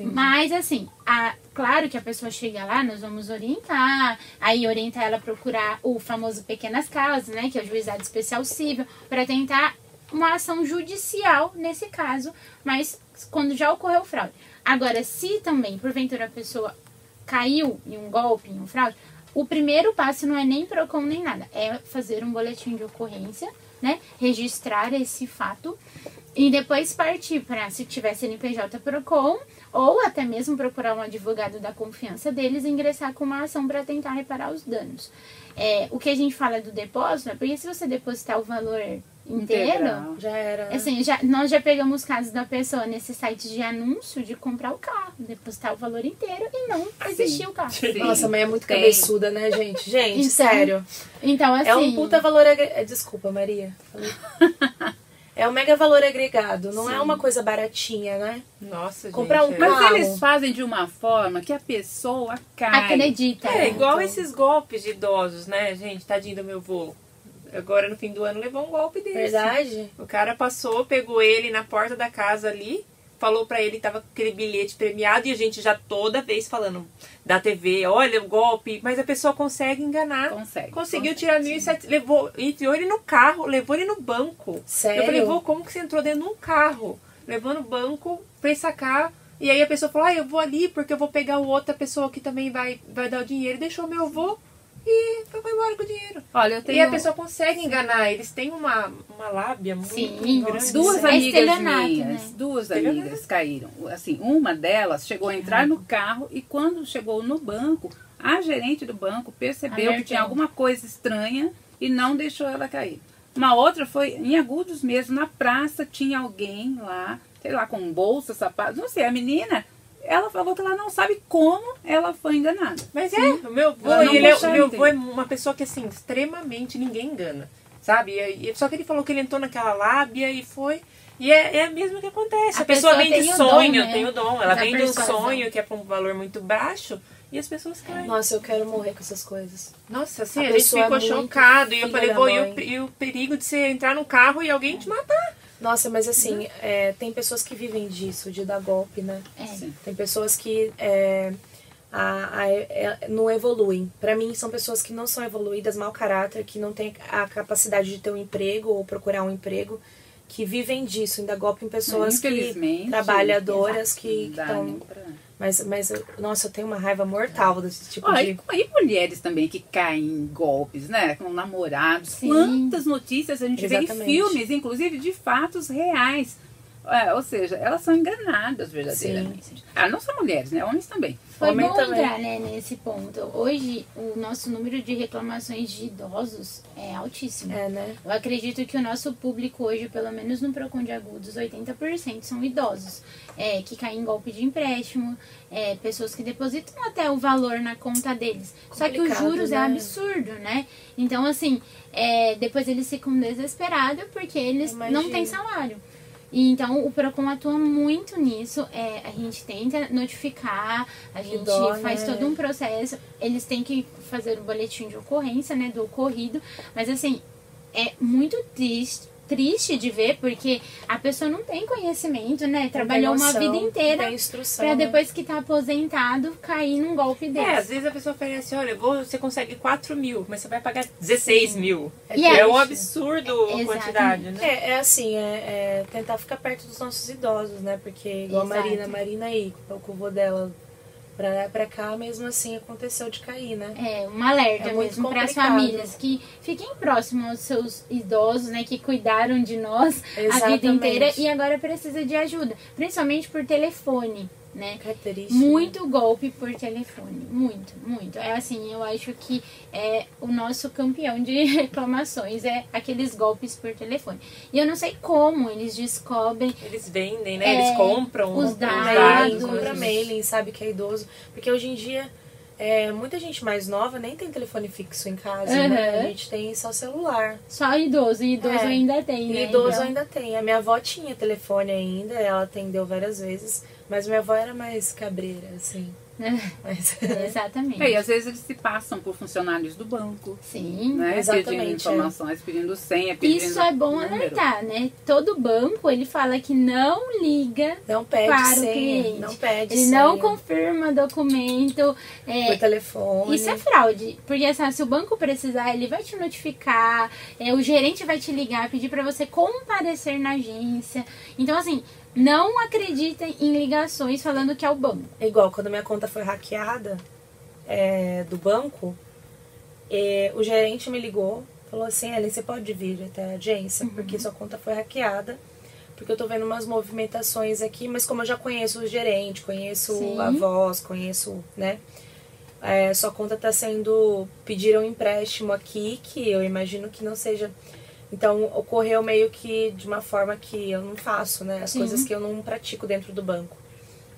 Mas assim, a, claro que a pessoa chega lá, nós vamos orientar, aí orienta ela a procurar o famoso pequenas causas, né, que é o juizado especial civil, para tentar uma ação judicial nesse caso, mas quando já ocorreu fraude. Agora, se também, porventura, a pessoa caiu em um golpe, em um fraude, o primeiro passo não é nem PROCON nem nada, é fazer um boletim de ocorrência, né? Registrar esse fato e depois partir para, se tiver CNPJ PROCON, ou até mesmo procurar um advogado da confiança deles e ingressar com uma ação para tentar reparar os danos. É, o que a gente fala do depósito é porque se você depositar o valor inteiro. Já era. Assim, já, nós já pegamos casos da pessoa nesse site de anúncio de comprar o carro, depositar o valor inteiro e não existir o carro. Sim. Nossa, mãe é muito Tem. cabeçuda, né, gente? Gente, Então, sério. Então, assim. É um puta valor agregado. Desculpa, Maria. É um mega valor agregado, não é uma coisa baratinha, né? Nossa, Comprar gente. um é- carro. Mas eles fazem de uma forma que a pessoa cai. Acredita. É, igual então. esses golpes de idosos, né, gente? Tadinho do meu vô. Agora no fim do ano levou um golpe desse. Verdade? O cara passou, pegou ele na porta da casa ali, falou pra ele que tava com aquele bilhete premiado e a gente já toda vez falando da TV, olha o golpe, mas a pessoa consegue enganar. Consegue, Conseguiu consegue, tirar 1.700, levou, enfiou ele no carro, levou ele no banco. Sério? Eu falei, vô, como que você entrou dentro de um carro? Levou no banco pra ir sacar. E aí a pessoa falou, ah, eu vou ali porque eu vou pegar outra pessoa que também vai, vai dar o dinheiro. Deixou meu avô e foi embora com o dinheiro. Olha, eu tenho E a pessoa consegue enganar, eles têm uma, uma lábia muito Sim, grande. duas É amigas minhas, né? duas amigas caíram. Assim, uma delas chegou a entrar no carro e quando chegou no banco, a gerente do banco percebeu que tinha alguma coisa estranha e não deixou ela cair. Uma outra foi em Agudos mesmo, na praça tinha alguém lá, sei lá, com bolsa, sapato, não sei, a menina, ela falou que ela não sabe como ela foi enganada. Mas é, o meu avô, ele é, o meu avô é uma pessoa que, assim, extremamente ninguém engana. Sabe? E- Só que ele falou que ele entrou naquela lábia e foi. E é, é mesmo que acontece. A A, pessoa, pessoa vem de tem o dom, sonho, né? tem o dom. Ela Da vem de um sonho que é pra um valor muito baixo e as pessoas caem. Nossa, eu quero morrer com essas coisas. Nossa, assim, A a, gente pessoa é ficou muito chocado. E eu falei, pô, e o, e o perigo de você entrar no carro e alguém te matar? Nossa, mas assim, é, tem pessoas que vivem disso, de dar golpe, né? É. Sim. Tem pessoas que é, a- a- é, não evoluem. Pra mim, são pessoas que não são evoluídas, mau caráter, que não têm a capacidade de ter um emprego ou procurar um emprego, que vivem disso, ainda golpe em pessoas que Infelizmente, trabalhadoras que não estão. Mas, mas, nossa, eu tenho uma raiva mortal desse tipo Olha, de. e, e mulheres também que caem em golpes, né? Com namorados. Sim. Quantas notícias a gente vê em Exatamente. filmes, inclusive de fatos reais. É, ou seja, elas são enganadas verdadeiramente. Ah, não só mulheres, né? Homens também. Foi Homem bom também. entrar né, nesse ponto. Hoje, o nosso número de reclamações de idosos é altíssimo. É, né? Eu acredito que o nosso público hoje, pelo menos no Procon de Agudos, 80% são idosos. É, que caem em golpe de empréstimo, é, pessoas que depositam até o valor na conta deles. Só que os Complicado, juros é né? absurdo, né? Então, assim, é, depois eles ficam desesperados porque eles não Imagino. têm salário. E então o Procon atua muito nisso. É, a gente tenta notificar, a gente dó, faz né? todo um processo. Eles têm que fazer o boletim de ocorrência, né, do ocorrido. Mas assim, é muito triste, triste de ver, porque a pessoa não tem conhecimento, né? Trabalhou uma noção, vida não inteira pra né? depois que tá aposentado cair num golpe desse. É, às vezes a pessoa oferece, olha, vou, você consegue 4 mil, mas você vai pagar 16 mil. E É, é um absurdo a Exatamente. quantidade, né? É, é assim, é, é tentar ficar perto dos nossos idosos, né? Porque igual a Exato. Marina, a Marina aí, o vô dela pra pra cá, mesmo assim aconteceu de cair, né? É, um alerta É muito mesmo para as famílias que fiquem próximos aos seus idosos, né, que cuidaram de nós a vida Exatamente. inteira e agora precisa de ajuda, principalmente por telefone, né? Característica. Muito golpe por telefone, muito, muito. É assim, eu acho que é o nosso campeão de reclamações é aqueles golpes por telefone. E eu não sei como eles descobrem Eles vendem, né? É, Eles compram os os dados. mailing, dados. compra mailing, sabe que é idoso. Porque hoje em dia, é, muita gente mais nova nem tem telefone fixo em casa, né? Uhum. A gente tem só celular. só idoso, e idoso É. ainda tem, E né? idoso Então- ainda tem. A minha avó tinha telefone ainda, ela atendeu várias vezes. Mas minha avó era mais cabreira, assim. Mas, Exatamente. É, e às vezes eles se passam por funcionários do banco, Sim. né? Exatamente, Pedindo é. informações, pedindo senha, pedindo Isso é bom número. alertar, né? Todo banco, ele fala que não liga não pede para o senha. cliente. Não pede Ele senha. não confirma documento. é, Por telefone. isso é fraude. Porque assim, se o banco precisar, ele vai te notificar, é, o gerente vai te ligar, pedir para você comparecer na agência. Então, assim, não acreditem em ligações falando que é o banco. É igual, quando minha conta foi hackeada é, do banco, é, o gerente me ligou, falou assim, Ellen, você pode vir até a agência, porque sua conta foi hackeada. Porque eu tô vendo umas movimentações aqui, mas como eu já conheço o gerente, conheço Sim. a voz, conheço, né? É, sua conta tá sendo. Pediram um empréstimo aqui, que eu imagino que não seja. Então ocorreu meio que de uma forma que eu não faço, né? As Sim. coisas que eu não pratico dentro do banco.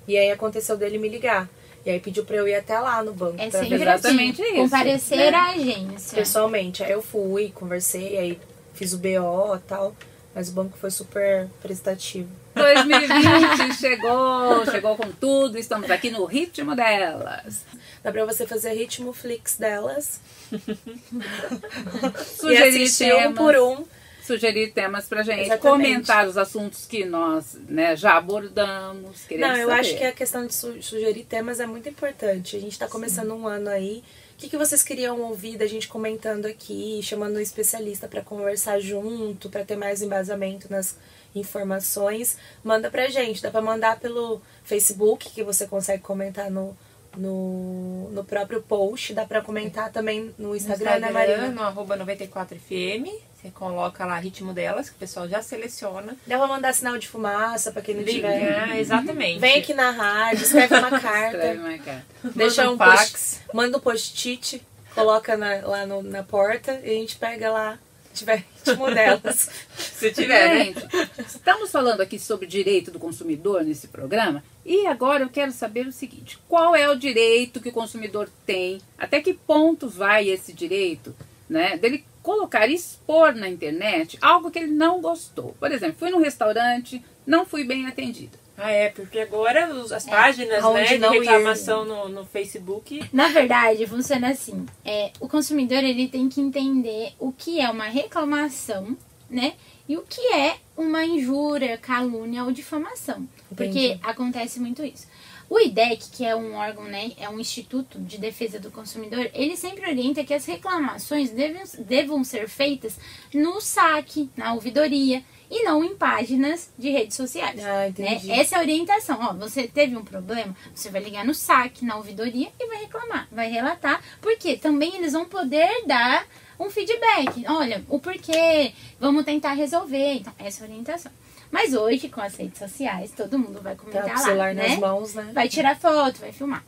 E aí aconteceu dele me ligar. E aí pediu pra eu ir até lá no banco. É pra Exatamente assim, isso, comparecer né? à agência. pessoalmente. Aí eu fui, conversei, aí fiz o BO e tal. Mas o banco foi super prestativo. 2020 chegou, chegou com tudo, estamos aqui no ritmo delas. Dá pra você fazer ritmo flix delas. e Sugerir assistir um temas, por um. sugerir temas pra gente, Exatamente. comentar os assuntos que nós né, já abordamos. Não, eu saber. acho que a questão de su- sugerir temas é muito importante. A gente tá começando um ano aí. O que, que vocês queriam ouvir da gente comentando aqui, chamando um especialista para conversar junto, para ter mais embasamento nas informações? Manda pra gente. Dá pra mandar pelo Facebook, que você consegue comentar no, no, no próprio post. Dá pra comentar também no No Instagram, né, Marina? no arroba 94FM. Você coloca lá ritmo delas, que o pessoal já seleciona. Dá pra mandar sinal de fumaça pra quem não tiver. Ligar, exatamente. Vem aqui na rádio, escreve uma carta. Escreve uma carta. Deixa Manda um um post, fax. manda um post-it, coloca na- lá no- na porta e a gente pega lá, se tiver ritmo delas. Se tiver, né? Gente, estamos falando aqui sobre direito do consumidor nesse programa e agora eu quero saber o seguinte: qual é o direito que o consumidor tem? Até que ponto vai esse direito, né? Dele colocar, expor na internet algo que ele não gostou. Por exemplo, fui num restaurante, não fui bem atendida. Ah, é, porque agora os- as páginas aonde né, de reclamação no, no Facebook. Na verdade, funciona assim. É, o consumidor ele tem que entender o que é uma reclamação, né? E o que é uma injúria, calúnia ou difamação. Porque Entendi. acontece muito isso. O IDEC, que é um órgão, né, é um instituto de defesa do consumidor, ele sempre orienta que as reclamações devem, devam ser feitas no saque, na ouvidoria e não em páginas de redes sociais. Ah, né? entendi. Essa é a orientação. Ó, você teve um problema, você vai ligar no saque, na ouvidoria e vai reclamar, vai relatar, porque também eles vão poder dar um feedback. Olha, o porquê, vamos tentar resolver. Então, essa é a orientação. Mas hoje, com as redes sociais, todo mundo vai Tá comentar com o lá, celular né? nas mãos, né? Vai tirar foto, vai filmar.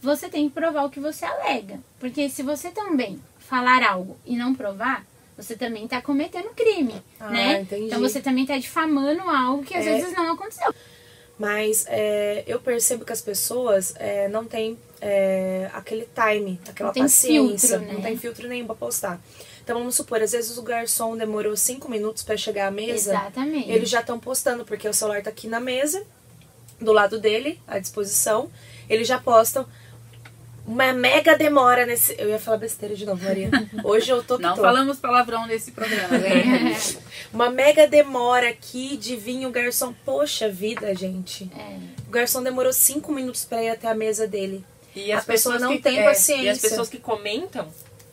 Você tem que provar o que você alega. Porque se você também falar algo e não provar, você também está cometendo crime, Ah, né? entendi. Então você também está difamando algo que às É. vezes não aconteceu. Mas é, eu percebo que as pessoas é, não têm é, aquele time, aquela Não paciência, filtro, não né? tem filtro nenhum pra postar. Então vamos supor, às vezes o garçom demorou cinco minutos pra chegar à mesa. Exatamente. Eles já estão postando, porque o celular tá aqui na mesa, do lado dele, à disposição. Eles já postam. Uma mega demora nesse. Eu ia falar besteira de novo, Maria. Hoje eu tô que Não tô. falamos palavrão nesse programa, né? Uma mega demora aqui de vir o garçom. Poxa vida, gente. É. O garçom demorou cinco minutos pra ir até a mesa dele. E A as pessoa pessoas não que, tem é, paciência. E as pessoas que comentam,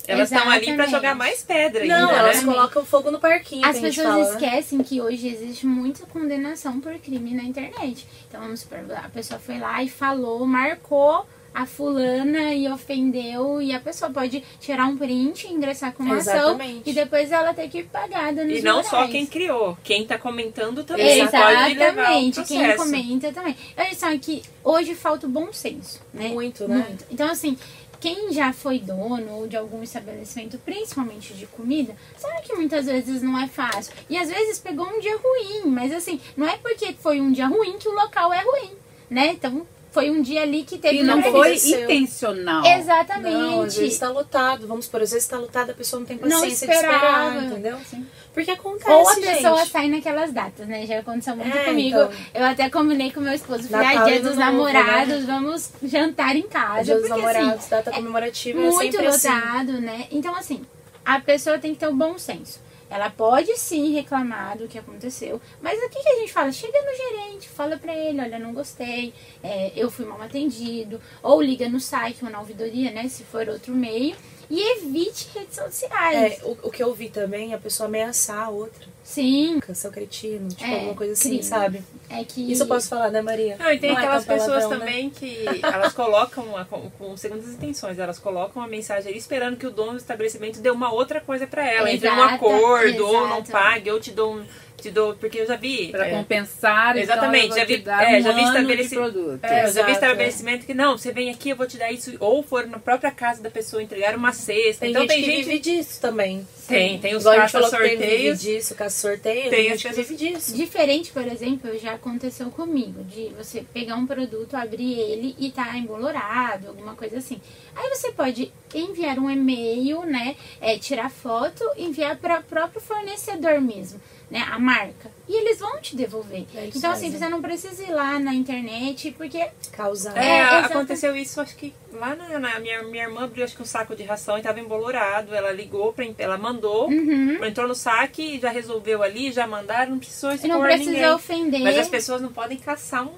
elas estão ali pra Exatamente. jogar mais pedra ainda, Não, né? elas colocam fogo no parquinho, As que a gente pessoas fala, né? esquecem que hoje existe muita condenação por crime na internet. Então vamos supor, a pessoa foi lá e falou, marcou a fulana e ofendeu e a pessoa pode tirar um print, ingressar com uma ação Exatamente. e depois ela ter que pagar danos E não só morais. quem criou, quem tá comentando também pode levar o Exatamente, quem comenta também. Olha só que hoje falta o bom senso, né? Muito, né? Muito. Então, assim, quem já foi dono de algum estabelecimento, principalmente de comida, sabe que muitas vezes não é fácil. E às vezes pegou um dia ruim, mas assim, não é porque foi um dia ruim que o local é ruim, né? Então, foi um dia ali que teve E não foi intencional. Exatamente. Não, às vezes tá lotado. Vamos por às vezes tá lotado, a pessoa não tem Não paciência de esperar, entendeu? Sim. Porque acontece, Ou a pessoa gente. sai naquelas datas, né? Já aconteceu muito É, comigo. então. Eu até combinei com meu esposo. Falei, Natal dia dos Novo, namorados, vamos jantar em casa. Dia dos porque, namorados, assim, data comemorativa é muito sempre assim. lotado, né? Então, assim, a pessoa tem que ter o bom senso. Ela pode sim reclamar do que aconteceu, mas o que, a gente fala? Chega no gerente, fala pra ele, olha, não gostei, é, eu fui mal atendido, ou liga no site ou na ouvidoria, né, se for outro meio, e evite redes sociais. É, o, o que eu vi também é a pessoa ameaçar a outra. Sim, Seu cretino, tipo, É, alguma coisa assim, crime. sabe? é que... Isso eu posso falar, né, Maria? Não, e tem Não é aquelas tão pessoas palavrão, né? também que elas colocam a- com, com segundas intenções, elas colocam uma mensagem ali esperando que o dono do estabelecimento dê uma outra coisa pra ela, entre um acordo, ou não exato. pague, ou te dou um. Te dou, porque eu já vi. Para é, compensar, Exatamente, então eu já vi- é, um já vi ano de estabeleci- produto. É, eu já Exato, vi estabelecimento que não, você vem aqui, eu vou te dar isso, ou for na própria casa da pessoa entregar uma cesta. Tem então gente tem que gente. vive disso também. Tem, tem os Igual a gente caça falou que tem vive sorteios. disso, caça sorteio, Tem as pessoas- vive disso. Diferente, por exemplo, já aconteceu comigo, de você pegar um produto, abrir ele e tá embolorado, alguma coisa assim. Aí você pode enviar um e-mail, né? é, tirar foto, enviar para o próprio fornecedor mesmo. Né, a marca. E eles vão te devolver. É, então, assim, você não precisa ir lá na internet, porque Causar. É, É, aconteceu isso, acho que lá na, na- minha, minha irmã abriu acho que um saco de ração e tava embolorado. Ela ligou, pra, ela mandou, Uhum. entrou no saque e já resolveu ali, já mandaram, não precisou expor não precisa ninguém. ofender. Mas as pessoas não podem caçar um.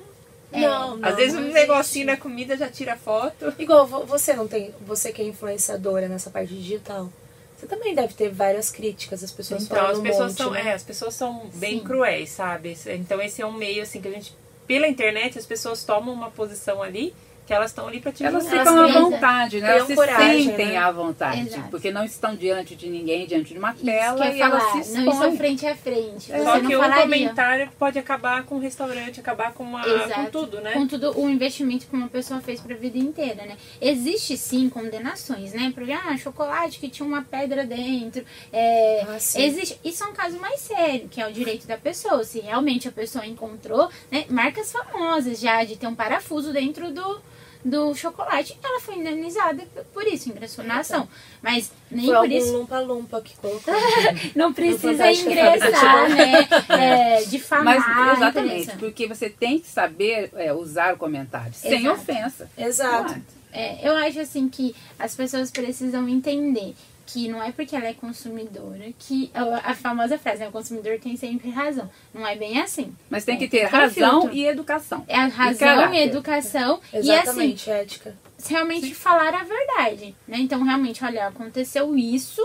É. Não, não. Às vezes não um existe. negocinho na comida já tira foto. Igual vo- você não tem. Você que é influenciadora nessa parte digital. Você também deve ter várias críticas, as pessoas Então, falando as um pessoas monte, são, né? é, as pessoas são bem Sim. cruéis, sabe? Então esse é um meio assim que a gente pela internet as pessoas tomam uma posição ali que elas estão ali para te Elas julgar. ficam à criam- vontade, né? Elas se coragem, sentem né? à vontade. Exato. Porque não estão diante de ninguém, diante de uma Isso tela e ia elas falar, se não estão expõem. frente a frente. Você Só que um falaria. comentário pode acabar com o restaurante, acabar com, uma, com Exato. tudo, né? Com tudo o investimento que uma pessoa fez pra vida inteira, né? Existe sim condenações, né? Porque, ah, chocolate que tinha uma pedra dentro. É, Ah, sim. existe, isso é um caso mais sério, que é o direito da pessoa. Se realmente a pessoa encontrou, né? Marcas famosas já de ter um parafuso dentro do, do chocolate, ela foi indenizada por isso, ingressou na ação. Mas nem Foi por algum isso lumpa-lumpa que colocou. não precisa ingressar, né? É, difamar. Mas exatamente, porque você tem que saber é, usar o comentário sem Exato. ofensa. Exato. É? É, eu acho assim que as pessoas precisam entender que não é porque ela é consumidora que a, famosa frase, né, o consumidor tem sempre razão. Não é bem assim. Mas tem É, que ter tem razão filtro. e educação. É a razão e a educação e assim, Exatamente, ética. realmente falar a verdade, né? Então, realmente, olha, aconteceu isso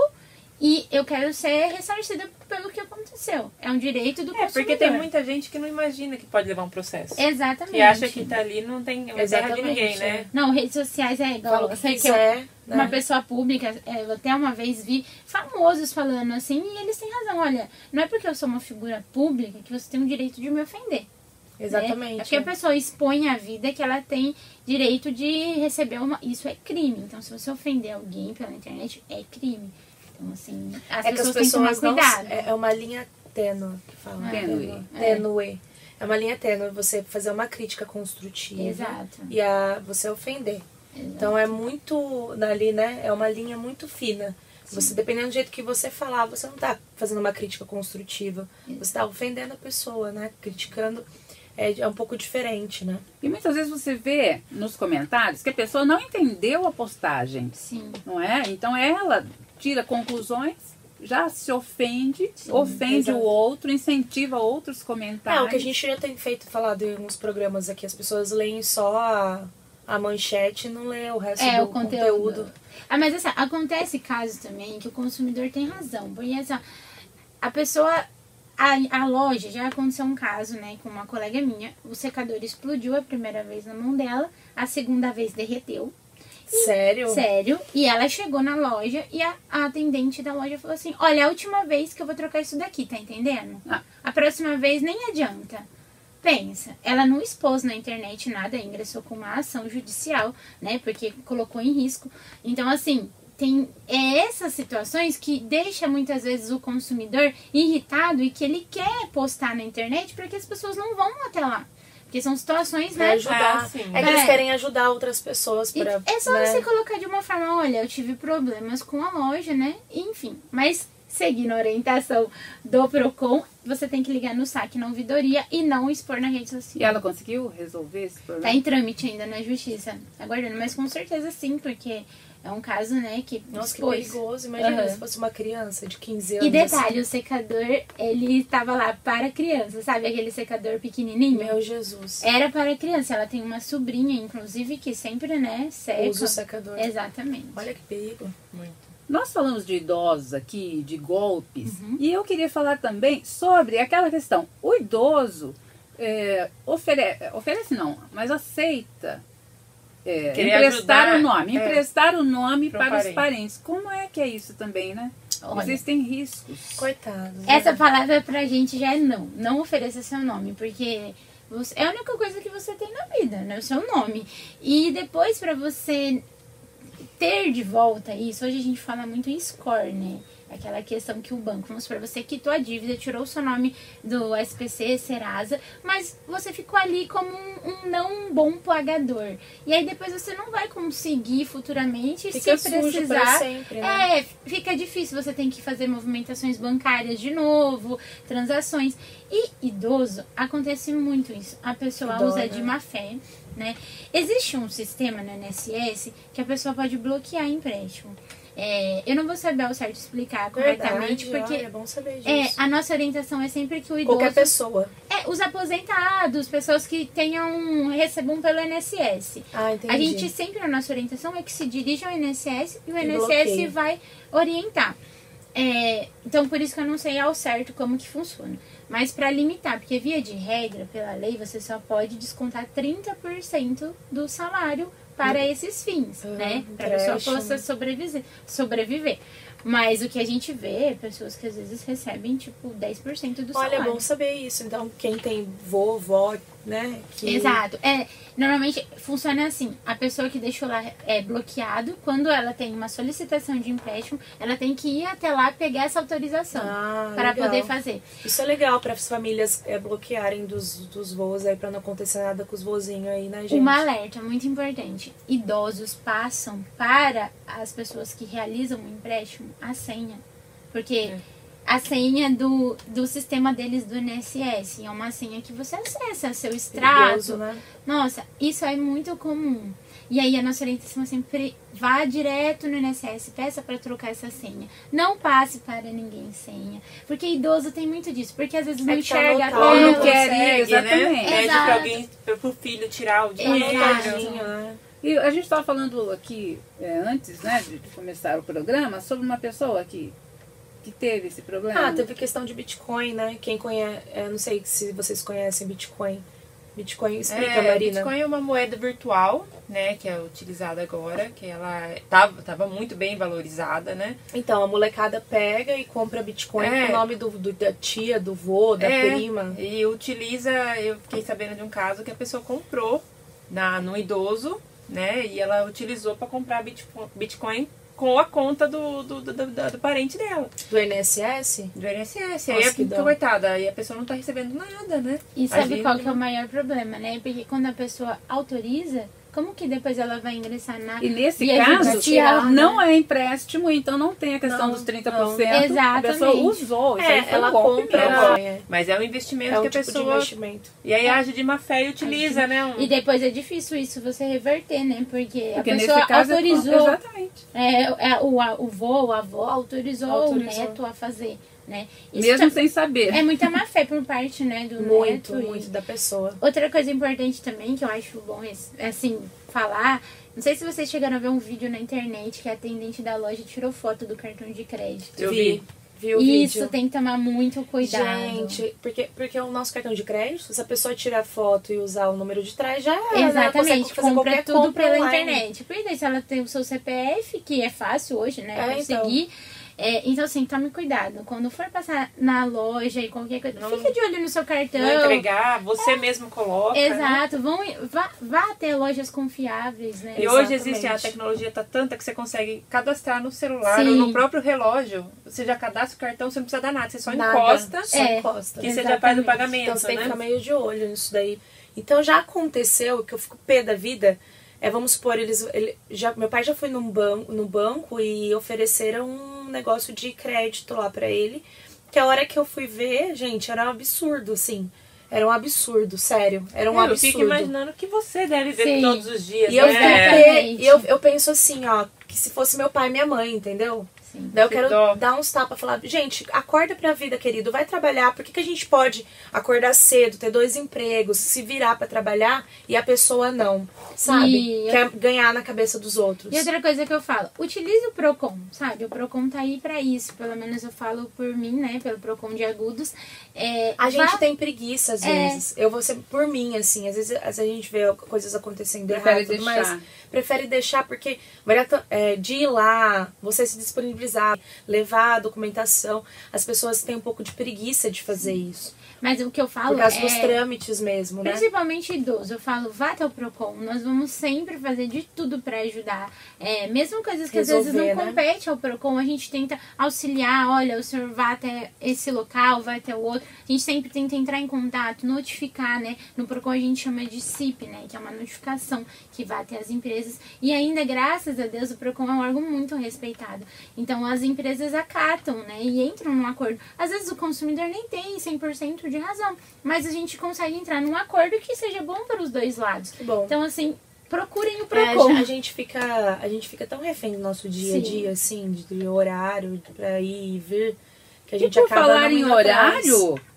e eu quero ser ressarcida pelo que aconteceu. É um direito do É, consumidor. porque tem muita gente que não imagina que pode levar um processo. Exatamente. Que acha que tá ali não tem é terra de ninguém, é. né? Não, redes sociais é igual. Fala o que quiser, né? uma pessoa pública, é, eu até uma vez vi famosos falando assim, e eles têm razão. Olha, não é porque eu sou uma figura pública que você tem o direito de me ofender. né? Exatamente. É porque a pessoa expõe a vida que ela tem direito de receber uma. Isso é crime. Então, se você ofender alguém pela internet, é crime. Então, assim, as é que as pessoas têm que tomar pessoas não. cuidado. É, é uma linha tênue que fala. Tênue. Tênue. É uma linha tênue você fazer uma crítica construtiva. Exato. E a você ofender. Então é muito ali, né? É uma linha muito fina. Você, dependendo do jeito que você falar, você não tá fazendo uma crítica construtiva. Você tá ofendendo a pessoa, né? Criticando. É, é um pouco diferente, né? E muitas vezes você vê nos comentários que a pessoa não entendeu a postagem, Sim. não é? Então ela tira conclusões, já se ofende, ofende exato. o outro, incentiva outros É, comentários. o que a gente já tem feito, falado em uns programas aqui, as pessoas leem só a, a manchete e não lê o resto É, do o conteúdo. Ah, mas assim, acontece casos também que o consumidor tem razão. Porque assim, a pessoa. A, a loja, já aconteceu um caso, né, com uma colega minha. O secador explodiu a primeira vez na mão dela, a segunda vez derreteu. Sério? Sério. E ela chegou na loja e a, a atendente da loja falou assim: Olha, é a última vez que eu vou trocar isso daqui, tá entendendo? Ah. A próxima vez nem adianta. Pensa, ela não expôs na internet nada, ingressou com uma ação judicial, né? Porque colocou em risco. Então, assim, tem é essas situações que deixa muitas vezes o consumidor irritado e que ele quer postar na internet porque as pessoas não vão até lá. Porque são situações, Pra né? ajudar. Ah, sim. é que eles É. querem ajudar outras pessoas E pra. é só né? você colocar de uma forma, olha, eu tive problemas com a loja, né? Enfim, mas seguindo a orientação do PROCON, você tem que ligar no saque na ouvidoria e não expor na rede E social. ela conseguiu resolver esse Tá problema? em trâmite ainda na justiça, aguardando, mas com certeza sim, porque é um caso, né, que Nossa, que perigoso. Imagina Aham. se fosse uma criança de 15 anos. E detalhe, o secador, ele estava lá para criança, sabe? Aquele secador pequenininho. Meu Jesus. Era para criança. Ela tem uma sobrinha, inclusive, que sempre, né, seca. Usa o secador. Exatamente. Olha que perigo. Muito. Nós falamos de idosos aqui, de golpes, Uhum. e eu queria falar também sobre aquela questão. O idoso é, ofere- oferece, não, mas aceita é, Querer emprestar ajudar, o nome, é, emprestar o nome para os parente. parentes. Como é que é isso também, né? Olha. Existem riscos. Coitados. Essa palavra pra gente já é não. Não ofereça seu nome, porque você- é a única coisa que você tem na vida, né? O seu nome. E depois pra você ter de volta isso, hoje a gente fala muito em score, né? Aquela questão que o banco, vamos supor, você quitou a dívida, tirou o seu nome do SPC, Serasa, mas você ficou ali como um, um não bom pagador. E aí depois você não vai conseguir futuramente Fica se precisar. sempre, né? É, fica difícil, você tem que fazer movimentações bancárias de novo, transações. E idoso, acontece muito isso. A pessoa usa né? de má fé, né? Existe um sistema no INSS que a pessoa pode bloquear empréstimo. É, eu não vou saber ao certo explicar corretamente, Verdade, porque é bom saber disso. é, a nossa orientação é sempre que o idoso. Qualquer pessoa. É, os aposentados, pessoas que tenham, recebam pelo INSS. Ah, entendi. A gente sempre, a nossa orientação é que se dirija ao INSS e o E INSS vai orientar. É, então, por isso que eu não sei ao certo como que funciona. Mas para limitar, porque via de regra, pela lei, você só pode descontar 30% do salário para esesses fins, Ah, né? Para a pessoa possa sobreviver, sobreviver. Mas o que a gente vê é pessoas que às vezes recebem, tipo, 10% do Olha, é salário. bom saber isso. Então, quem tem vovó, né? Que... Exato. É, normalmente funciona assim: a pessoa que deixou lá é bloqueado, quando ela tem uma solicitação de empréstimo, ela tem que ir até lá pegar essa autorização Ah, para legal. poder fazer. Isso é legal para as famílias é, bloquearem dos, dos voos aí, para não acontecer nada com os vozinhos aí, né, gente? Um alerta muito importante: idosos passam para as pessoas que realizam o empréstimo a senha. Porque É. a senha do, do sistema deles do INSS é uma senha que você acessa seu extrato. Né? Nossa, isso é muito comum. E aí a nossa orientação é sempre vá direto no INSS, peça para trocar essa senha. Não passe para ninguém senha. Porque idoso tem muito disso. Porque às vezes não É tá enxerga a anotado, Ou não quer Consegue, exatamente. Né? Pede Exato. pra alguém, pro filho tirar o dinheiro. Né? E a gente estava falando aqui é, antes né, de começar o programa sobre uma pessoa que, que teve esse problema. Ah, teve questão de Bitcoin, né? Quem conhece, é, não sei se vocês conhecem Bitcoin. Bitcoin, explica, É, Marina. Bitcoin é uma moeda virtual, né, que é utilizada agora, que ela tava, tava muito bem valorizada, né? Então, a molecada pega e compra Bitcoin É. com o nome do, do- da tia, do vô, da É, prima. E utiliza, eu fiquei sabendo de um caso que a pessoa comprou na, no idoso, né, e ela utilizou para comprar Bitcoin, Bitcoin com a conta do, do, do, do- do parente dela, Do INSS? do INSS. Nossa, aí a que dó. coitada, aí a pessoa não tá recebendo nada, né? E sabe gente- qual que é o maior problema, né? Porque quando a pessoa autoriza, como que depois ela vai ingressar na. E nesse E a caso, tirar, não é empréstimo, então não tem a questão Não, dos 30%. não. A Exatamente. pessoa usou. Isso aí É, foi ela um compra. É, Mas é um investimento é um que a tipo de pessoa. investimento. E aí age de má fé e utiliza, né? um- E depois é difícil isso você reverter, né? Porque, Porque a nesse pessoa é- autorizou. exatamente. É, é, o, a- o vô, o avô autorizou, Autorizou. o neto a fazer, né? Isso Mesmo já- sem saber. é muita má fé por parte, né, do Muito, neto. e- muito da pessoa. Outra coisa importante também que eu acho bom, é, assim, falar. Não sei se vocês chegaram a ver um vídeo na internet que a atendente da loja tirou foto do cartão de crédito. Eu vi. vi. Isso vídeo. tem que tomar muito cuidado. Gente, porque, porque o nosso cartão de crédito, se a pessoa tirar foto e usar o número de trás, já era, né? Ela Exatamente, fazer compra qualquer tudo compra pela online. internet. Daí se ela tem o seu CPF, que é fácil hoje, né? É, conseguir. É, então, assim, tome cuidado. Quando for passar na loja e qualquer coisa, Não- fica de olho no seu cartão. Não entregar, você mesmo coloca. né? Exato, vão, vá, vá até lojas confiáveis, né? E hoje Exatamente. existe, a tecnologia tá tanta que você consegue cadastrar no celular Sim. ou no próprio relógio. Você já cadastra o cartão, você não precisa dar nada, você só Nada, encosta Só É. encosta. que você já faz o Exatamente. pagamento, Então você tem que né? ficar meio de olho nisso daí. Então já aconteceu que eu fico pé da vida. É, vamos supor, eles. Ele, já, meu pai já foi num banco, no banco e ofereceram um negócio de crédito lá pra ele. Que a hora que eu fui ver, gente, era um absurdo, assim. Era um absurdo, sério. Era um eu absurdo. fico imaginando que você deve ver Sim. todos os dias, E eu, né? fico Exatamente. pé- e eu, eu penso assim, ó, que se fosse meu pai e minha mãe, entendeu? Sim. Daí eu Que quero dó. dar uns tapas, falar, gente, acorda pra vida, querido, vai trabalhar. Por que, que a gente pode acordar cedo, ter dois empregos, se virar pra trabalhar e a pessoa não, sabe? E Quer ganhar na cabeça dos outros. E outra coisa que eu falo, utilize o Procon, sabe? O Procon tá aí pra isso. Pelo menos eu falo por mim, né? Pelo Procon de agudos. É, A gente vá- tem preguiça às É. vezes. Eu vou ser por mim, assim. Às vezes, às vezes a gente vê coisas acontecendo errado, tudo deixar. mais. Prefere deixar porque é, de ir lá, você se disponibilizar, levar a documentação. As pessoas têm um pouco de preguiça de fazer isso. Mas o que eu falo Por causa é... dos trâmites mesmo, né? Principalmente idoso, eu falo, vá até o PROCON, nós vamos sempre fazer de tudo para ajudar. É, mesmo coisas que às vezes Resolver, não né? compete ao PROCON, a gente tenta auxiliar, olha, o senhor vá até esse local, vai até o outro. A gente sempre tenta entrar em contato, notificar, né? No PROCON a gente chama de CIP, né? Que é uma notificação que vai até as empresas. E ainda, graças a Deus, o PROCON é um órgão muito respeitado. Então as empresas acatam, né? E entram num acordo. Às vezes o consumidor nem tem 100% de razão, mas a gente consegue entrar num acordo que seja bom para os dois lados. Que bom. Então, assim, procurem o É, PROCON. a gente fica a gente fica tão refém do nosso dia a dia assim de, de horário pra ir e vir que a E gente por acaba falar em indo atrás.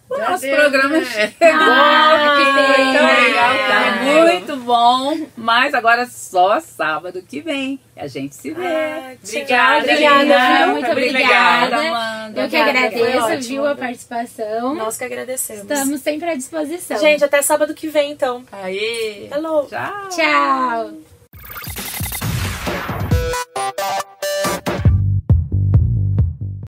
O nosso Deus, programa né? chegou. Ah, que foi legal, tá Muito bom. Mas agora só sábado que vem. A gente se vê. Ah, obrigada, obrigada. Muito obrigada, Amanda. Eu que agradeço, viu, a participação. Nós que agradecemos. Estamos sempre à disposição. Gente, até sábado que vem, então. Aí. Hello. Tchau. Tchau.